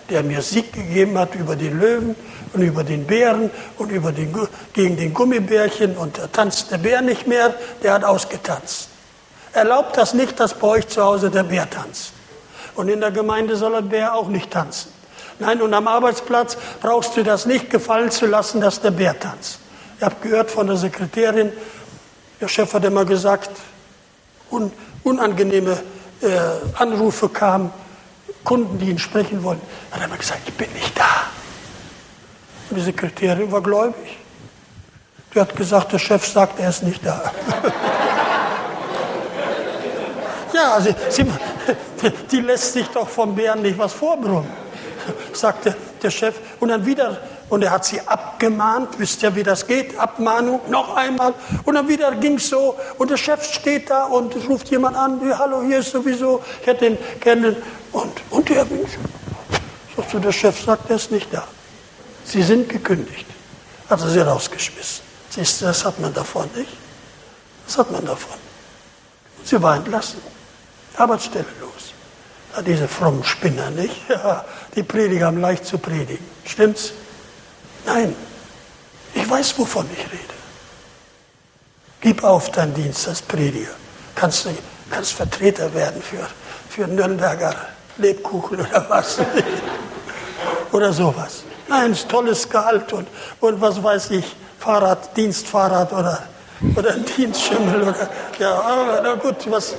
der mir Sieg gegeben hat über den Löwen und über den Bären und über den, gegen den Gummibärchen und da tanzt der Bär nicht mehr, der hat ausgetanzt. Erlaubt das nicht, dass bei euch zu Hause der Bär tanzt. Und in der Gemeinde soll der Bär auch nicht tanzen. Nein, und am Arbeitsplatz brauchst du das nicht gefallen zu lassen, dass der Bär tanzt. Ich habe gehört von der Sekretärin, der Chef hat immer gesagt, un, unangenehme äh, Anrufe kamen, Kunden, die ihn sprechen wollten, hat er immer gesagt, ich bin nicht da. Und die Sekretärin war gläubig. Die hat gesagt, der Chef sagt, er ist nicht da. Ja, sie, sie, die lässt sich doch vom Bären nicht was vorbrummen, sagte der Chef. Und dann wieder, und er hat sie abgemahnt, wisst ihr, wie das geht? Abmahnung, noch einmal. Und dann wieder ging es so, und der Chef steht da und ruft jemand an, hallo, hier ist sowieso, ich hätte ihn kennen. Und, und der, sagst du, der Chef sagt, er ist nicht da. Sie sind gekündigt. Hat er sie rausgeschmissen. Siehst du, das hat man davon nicht. Das hat man davon. Und sie war entlassen. Arbeitsstelle los. Ja, diese frommen Spinner, nicht? Ja, die Prediger haben leicht zu predigen. Stimmt's? Nein. Ich weiß, wovon ich rede. Gib auf deinen Dienst als Prediger. Kannst kannst Vertreter werden für, für Nürnberger Lebkuchen oder was. oder sowas. Nein, tolles Gehalt und, und was weiß ich, Fahrrad, Dienstfahrrad oder, oder Dienstschimmel oder, ja, na gut, was.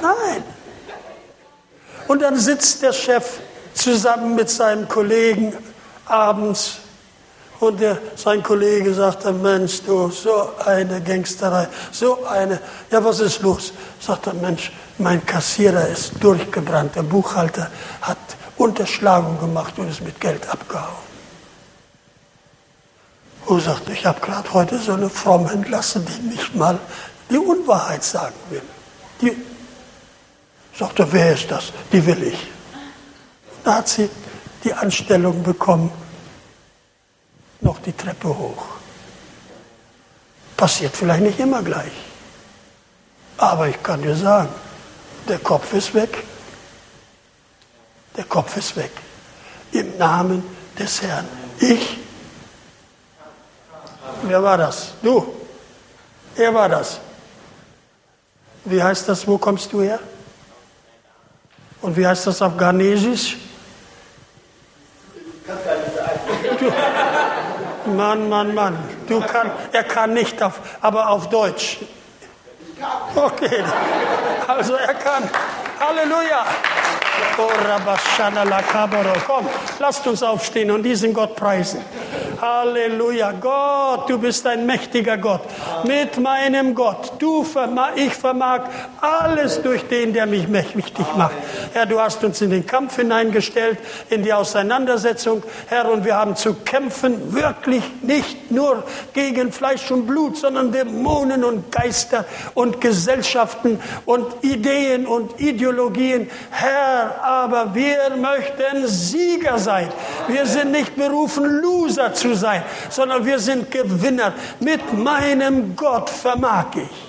Nein. Und dann sitzt der Chef zusammen mit seinem Kollegen abends und der, sein Kollege sagt dann, Mensch, du, so eine Gangsterei, so eine, ja, was ist los? Sagt er, Mensch, mein Kassierer ist durchgebrannt, der Buchhalter hat Unterschlagung gemacht und ist mit Geld abgehauen. Und sagt, ich habe gerade heute so eine Fromme entlassen, die nicht mal die Unwahrheit sagen will. Die sagt er, wer ist das? Die will ich. Da hat sie die Anstellung bekommen, noch die Treppe hoch. Passiert vielleicht nicht immer gleich. Aber ich kann dir sagen, der Kopf ist weg. Der Kopf ist weg. Im Namen des Herrn. Ich. Wer war das? Du. Er war das. Wie heißt das? Wo kommst du her? Und wie heißt das auf Ghanesisch? Mann, Mann, Mann. Du kann, er kann nicht auf, aber auf Deutsch. Okay, also er kann. Halleluja. Komm, lasst uns aufstehen und diesen Gott preisen. Halleluja. Gott, du bist ein mächtiger Gott. Mit meinem Gott. Du vermag, ich vermag alles durch den, der mich mächtig macht. Herr, du hast uns in den Kampf hineingestellt, in die Auseinandersetzung. Herr, und wir haben zu kämpfen, wirklich nicht nur gegen Fleisch und Blut, sondern Dämonen und Geister und Gesellschaften und Ideen und Ideologien. Herr, aber wir möchten Sieger sein. Wir sind nicht berufen, Loser zu sein, sondern wir sind Gewinner. Mit meinem Gott vermag ich.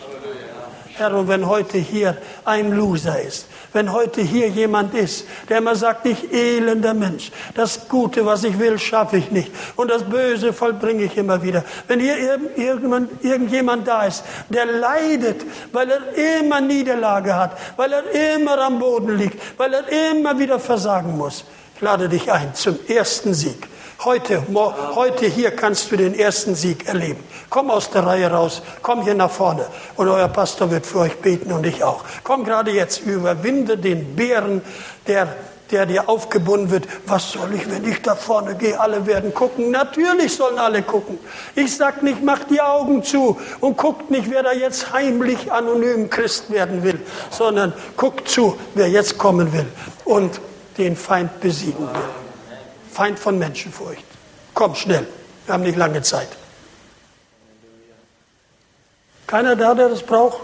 Herr, und wenn heute hier ein Loser ist, wenn heute hier jemand ist, der immer sagt, ich elender Mensch, das Gute, was ich will, schaffe ich nicht und das Böse vollbringe ich immer wieder. Wenn hier irgendjemand, irgendjemand da ist, der leidet, weil er immer Niederlage hat, weil er immer am Boden liegt, weil er immer wieder versagen muss, ich lade dich ein zum ersten Sieg. Heute, heute hier kannst du den ersten Sieg erleben. Komm aus der Reihe raus, komm hier nach vorne und euer Pastor wird für euch beten und ich auch. Komm gerade jetzt, überwinde den Bären, der der dir aufgebunden wird. Was soll ich, wenn ich da vorne gehe? Alle werden gucken. Natürlich sollen alle gucken. Ich sag nicht, macht die Augen zu und guckt nicht, wer da jetzt heimlich anonym Christ werden will, sondern guckt zu, wer jetzt kommen will und den Feind besiegen will. Feind von Menschenfurcht. Komm schnell, wir haben nicht lange Zeit. Keiner da, der das braucht?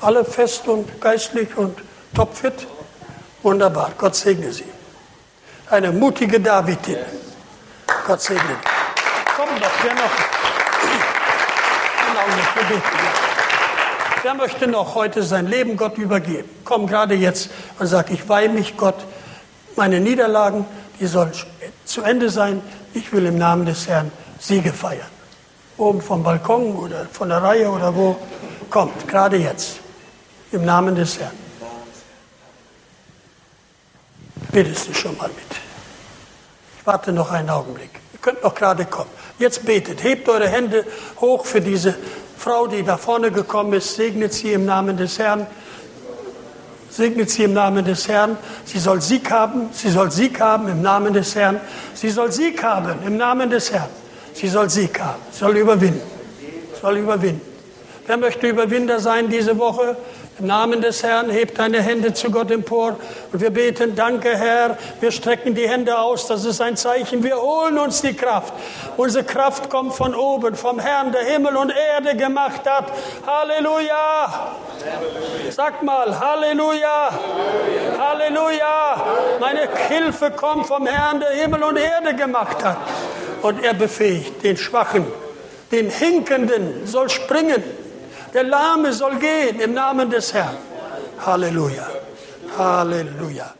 Alle fest und geistlich und topfit? Wunderbar, Gott segne sie. Eine mutige Davidin. Gott segne sie. Komm doch, wer noch? Genau, wer möchte noch heute sein Leben Gott übergeben? Komm gerade jetzt und sag, ich weihe mich Gott, meine Niederlagen, die sollen zu Ende sein. Ich will im Namen des Herrn Siege feiern. Oben vom Balkon oder von der Reihe oder wo. Kommt, gerade jetzt. Im Namen des Herrn. Betest du schon mal mit. Ich warte noch einen Augenblick. Ihr könnt noch gerade kommen. Jetzt betet. Hebt eure Hände hoch für diese Frau, die da vorne gekommen ist. Segnet sie im Namen des Herrn. Segnet sie im Namen des Herrn. Sie soll Sieg haben. Sie soll Sieg haben im Namen des Herrn. Sie soll Sieg haben im Namen des Herrn. Sie soll Sieg haben. Sie soll überwinden. Sie soll überwinden. Wer möchte Überwinder sein diese Woche? Im Namen des Herrn, hebt deine Hände zu Gott empor und wir beten, danke Herr, wir strecken die Hände aus, das ist ein Zeichen, wir holen uns die Kraft. Unsere Kraft kommt von oben, vom Herrn, der Himmel und Erde gemacht hat. Halleluja! Sag mal, Halleluja! Halleluja! Meine Hilfe kommt vom Herrn, der Himmel und Erde gemacht hat. Und er befähigt den Schwachen, den Hinkenden soll springen der Lahme soll gehen im Namen des Herrn. Halleluja. Halleluja.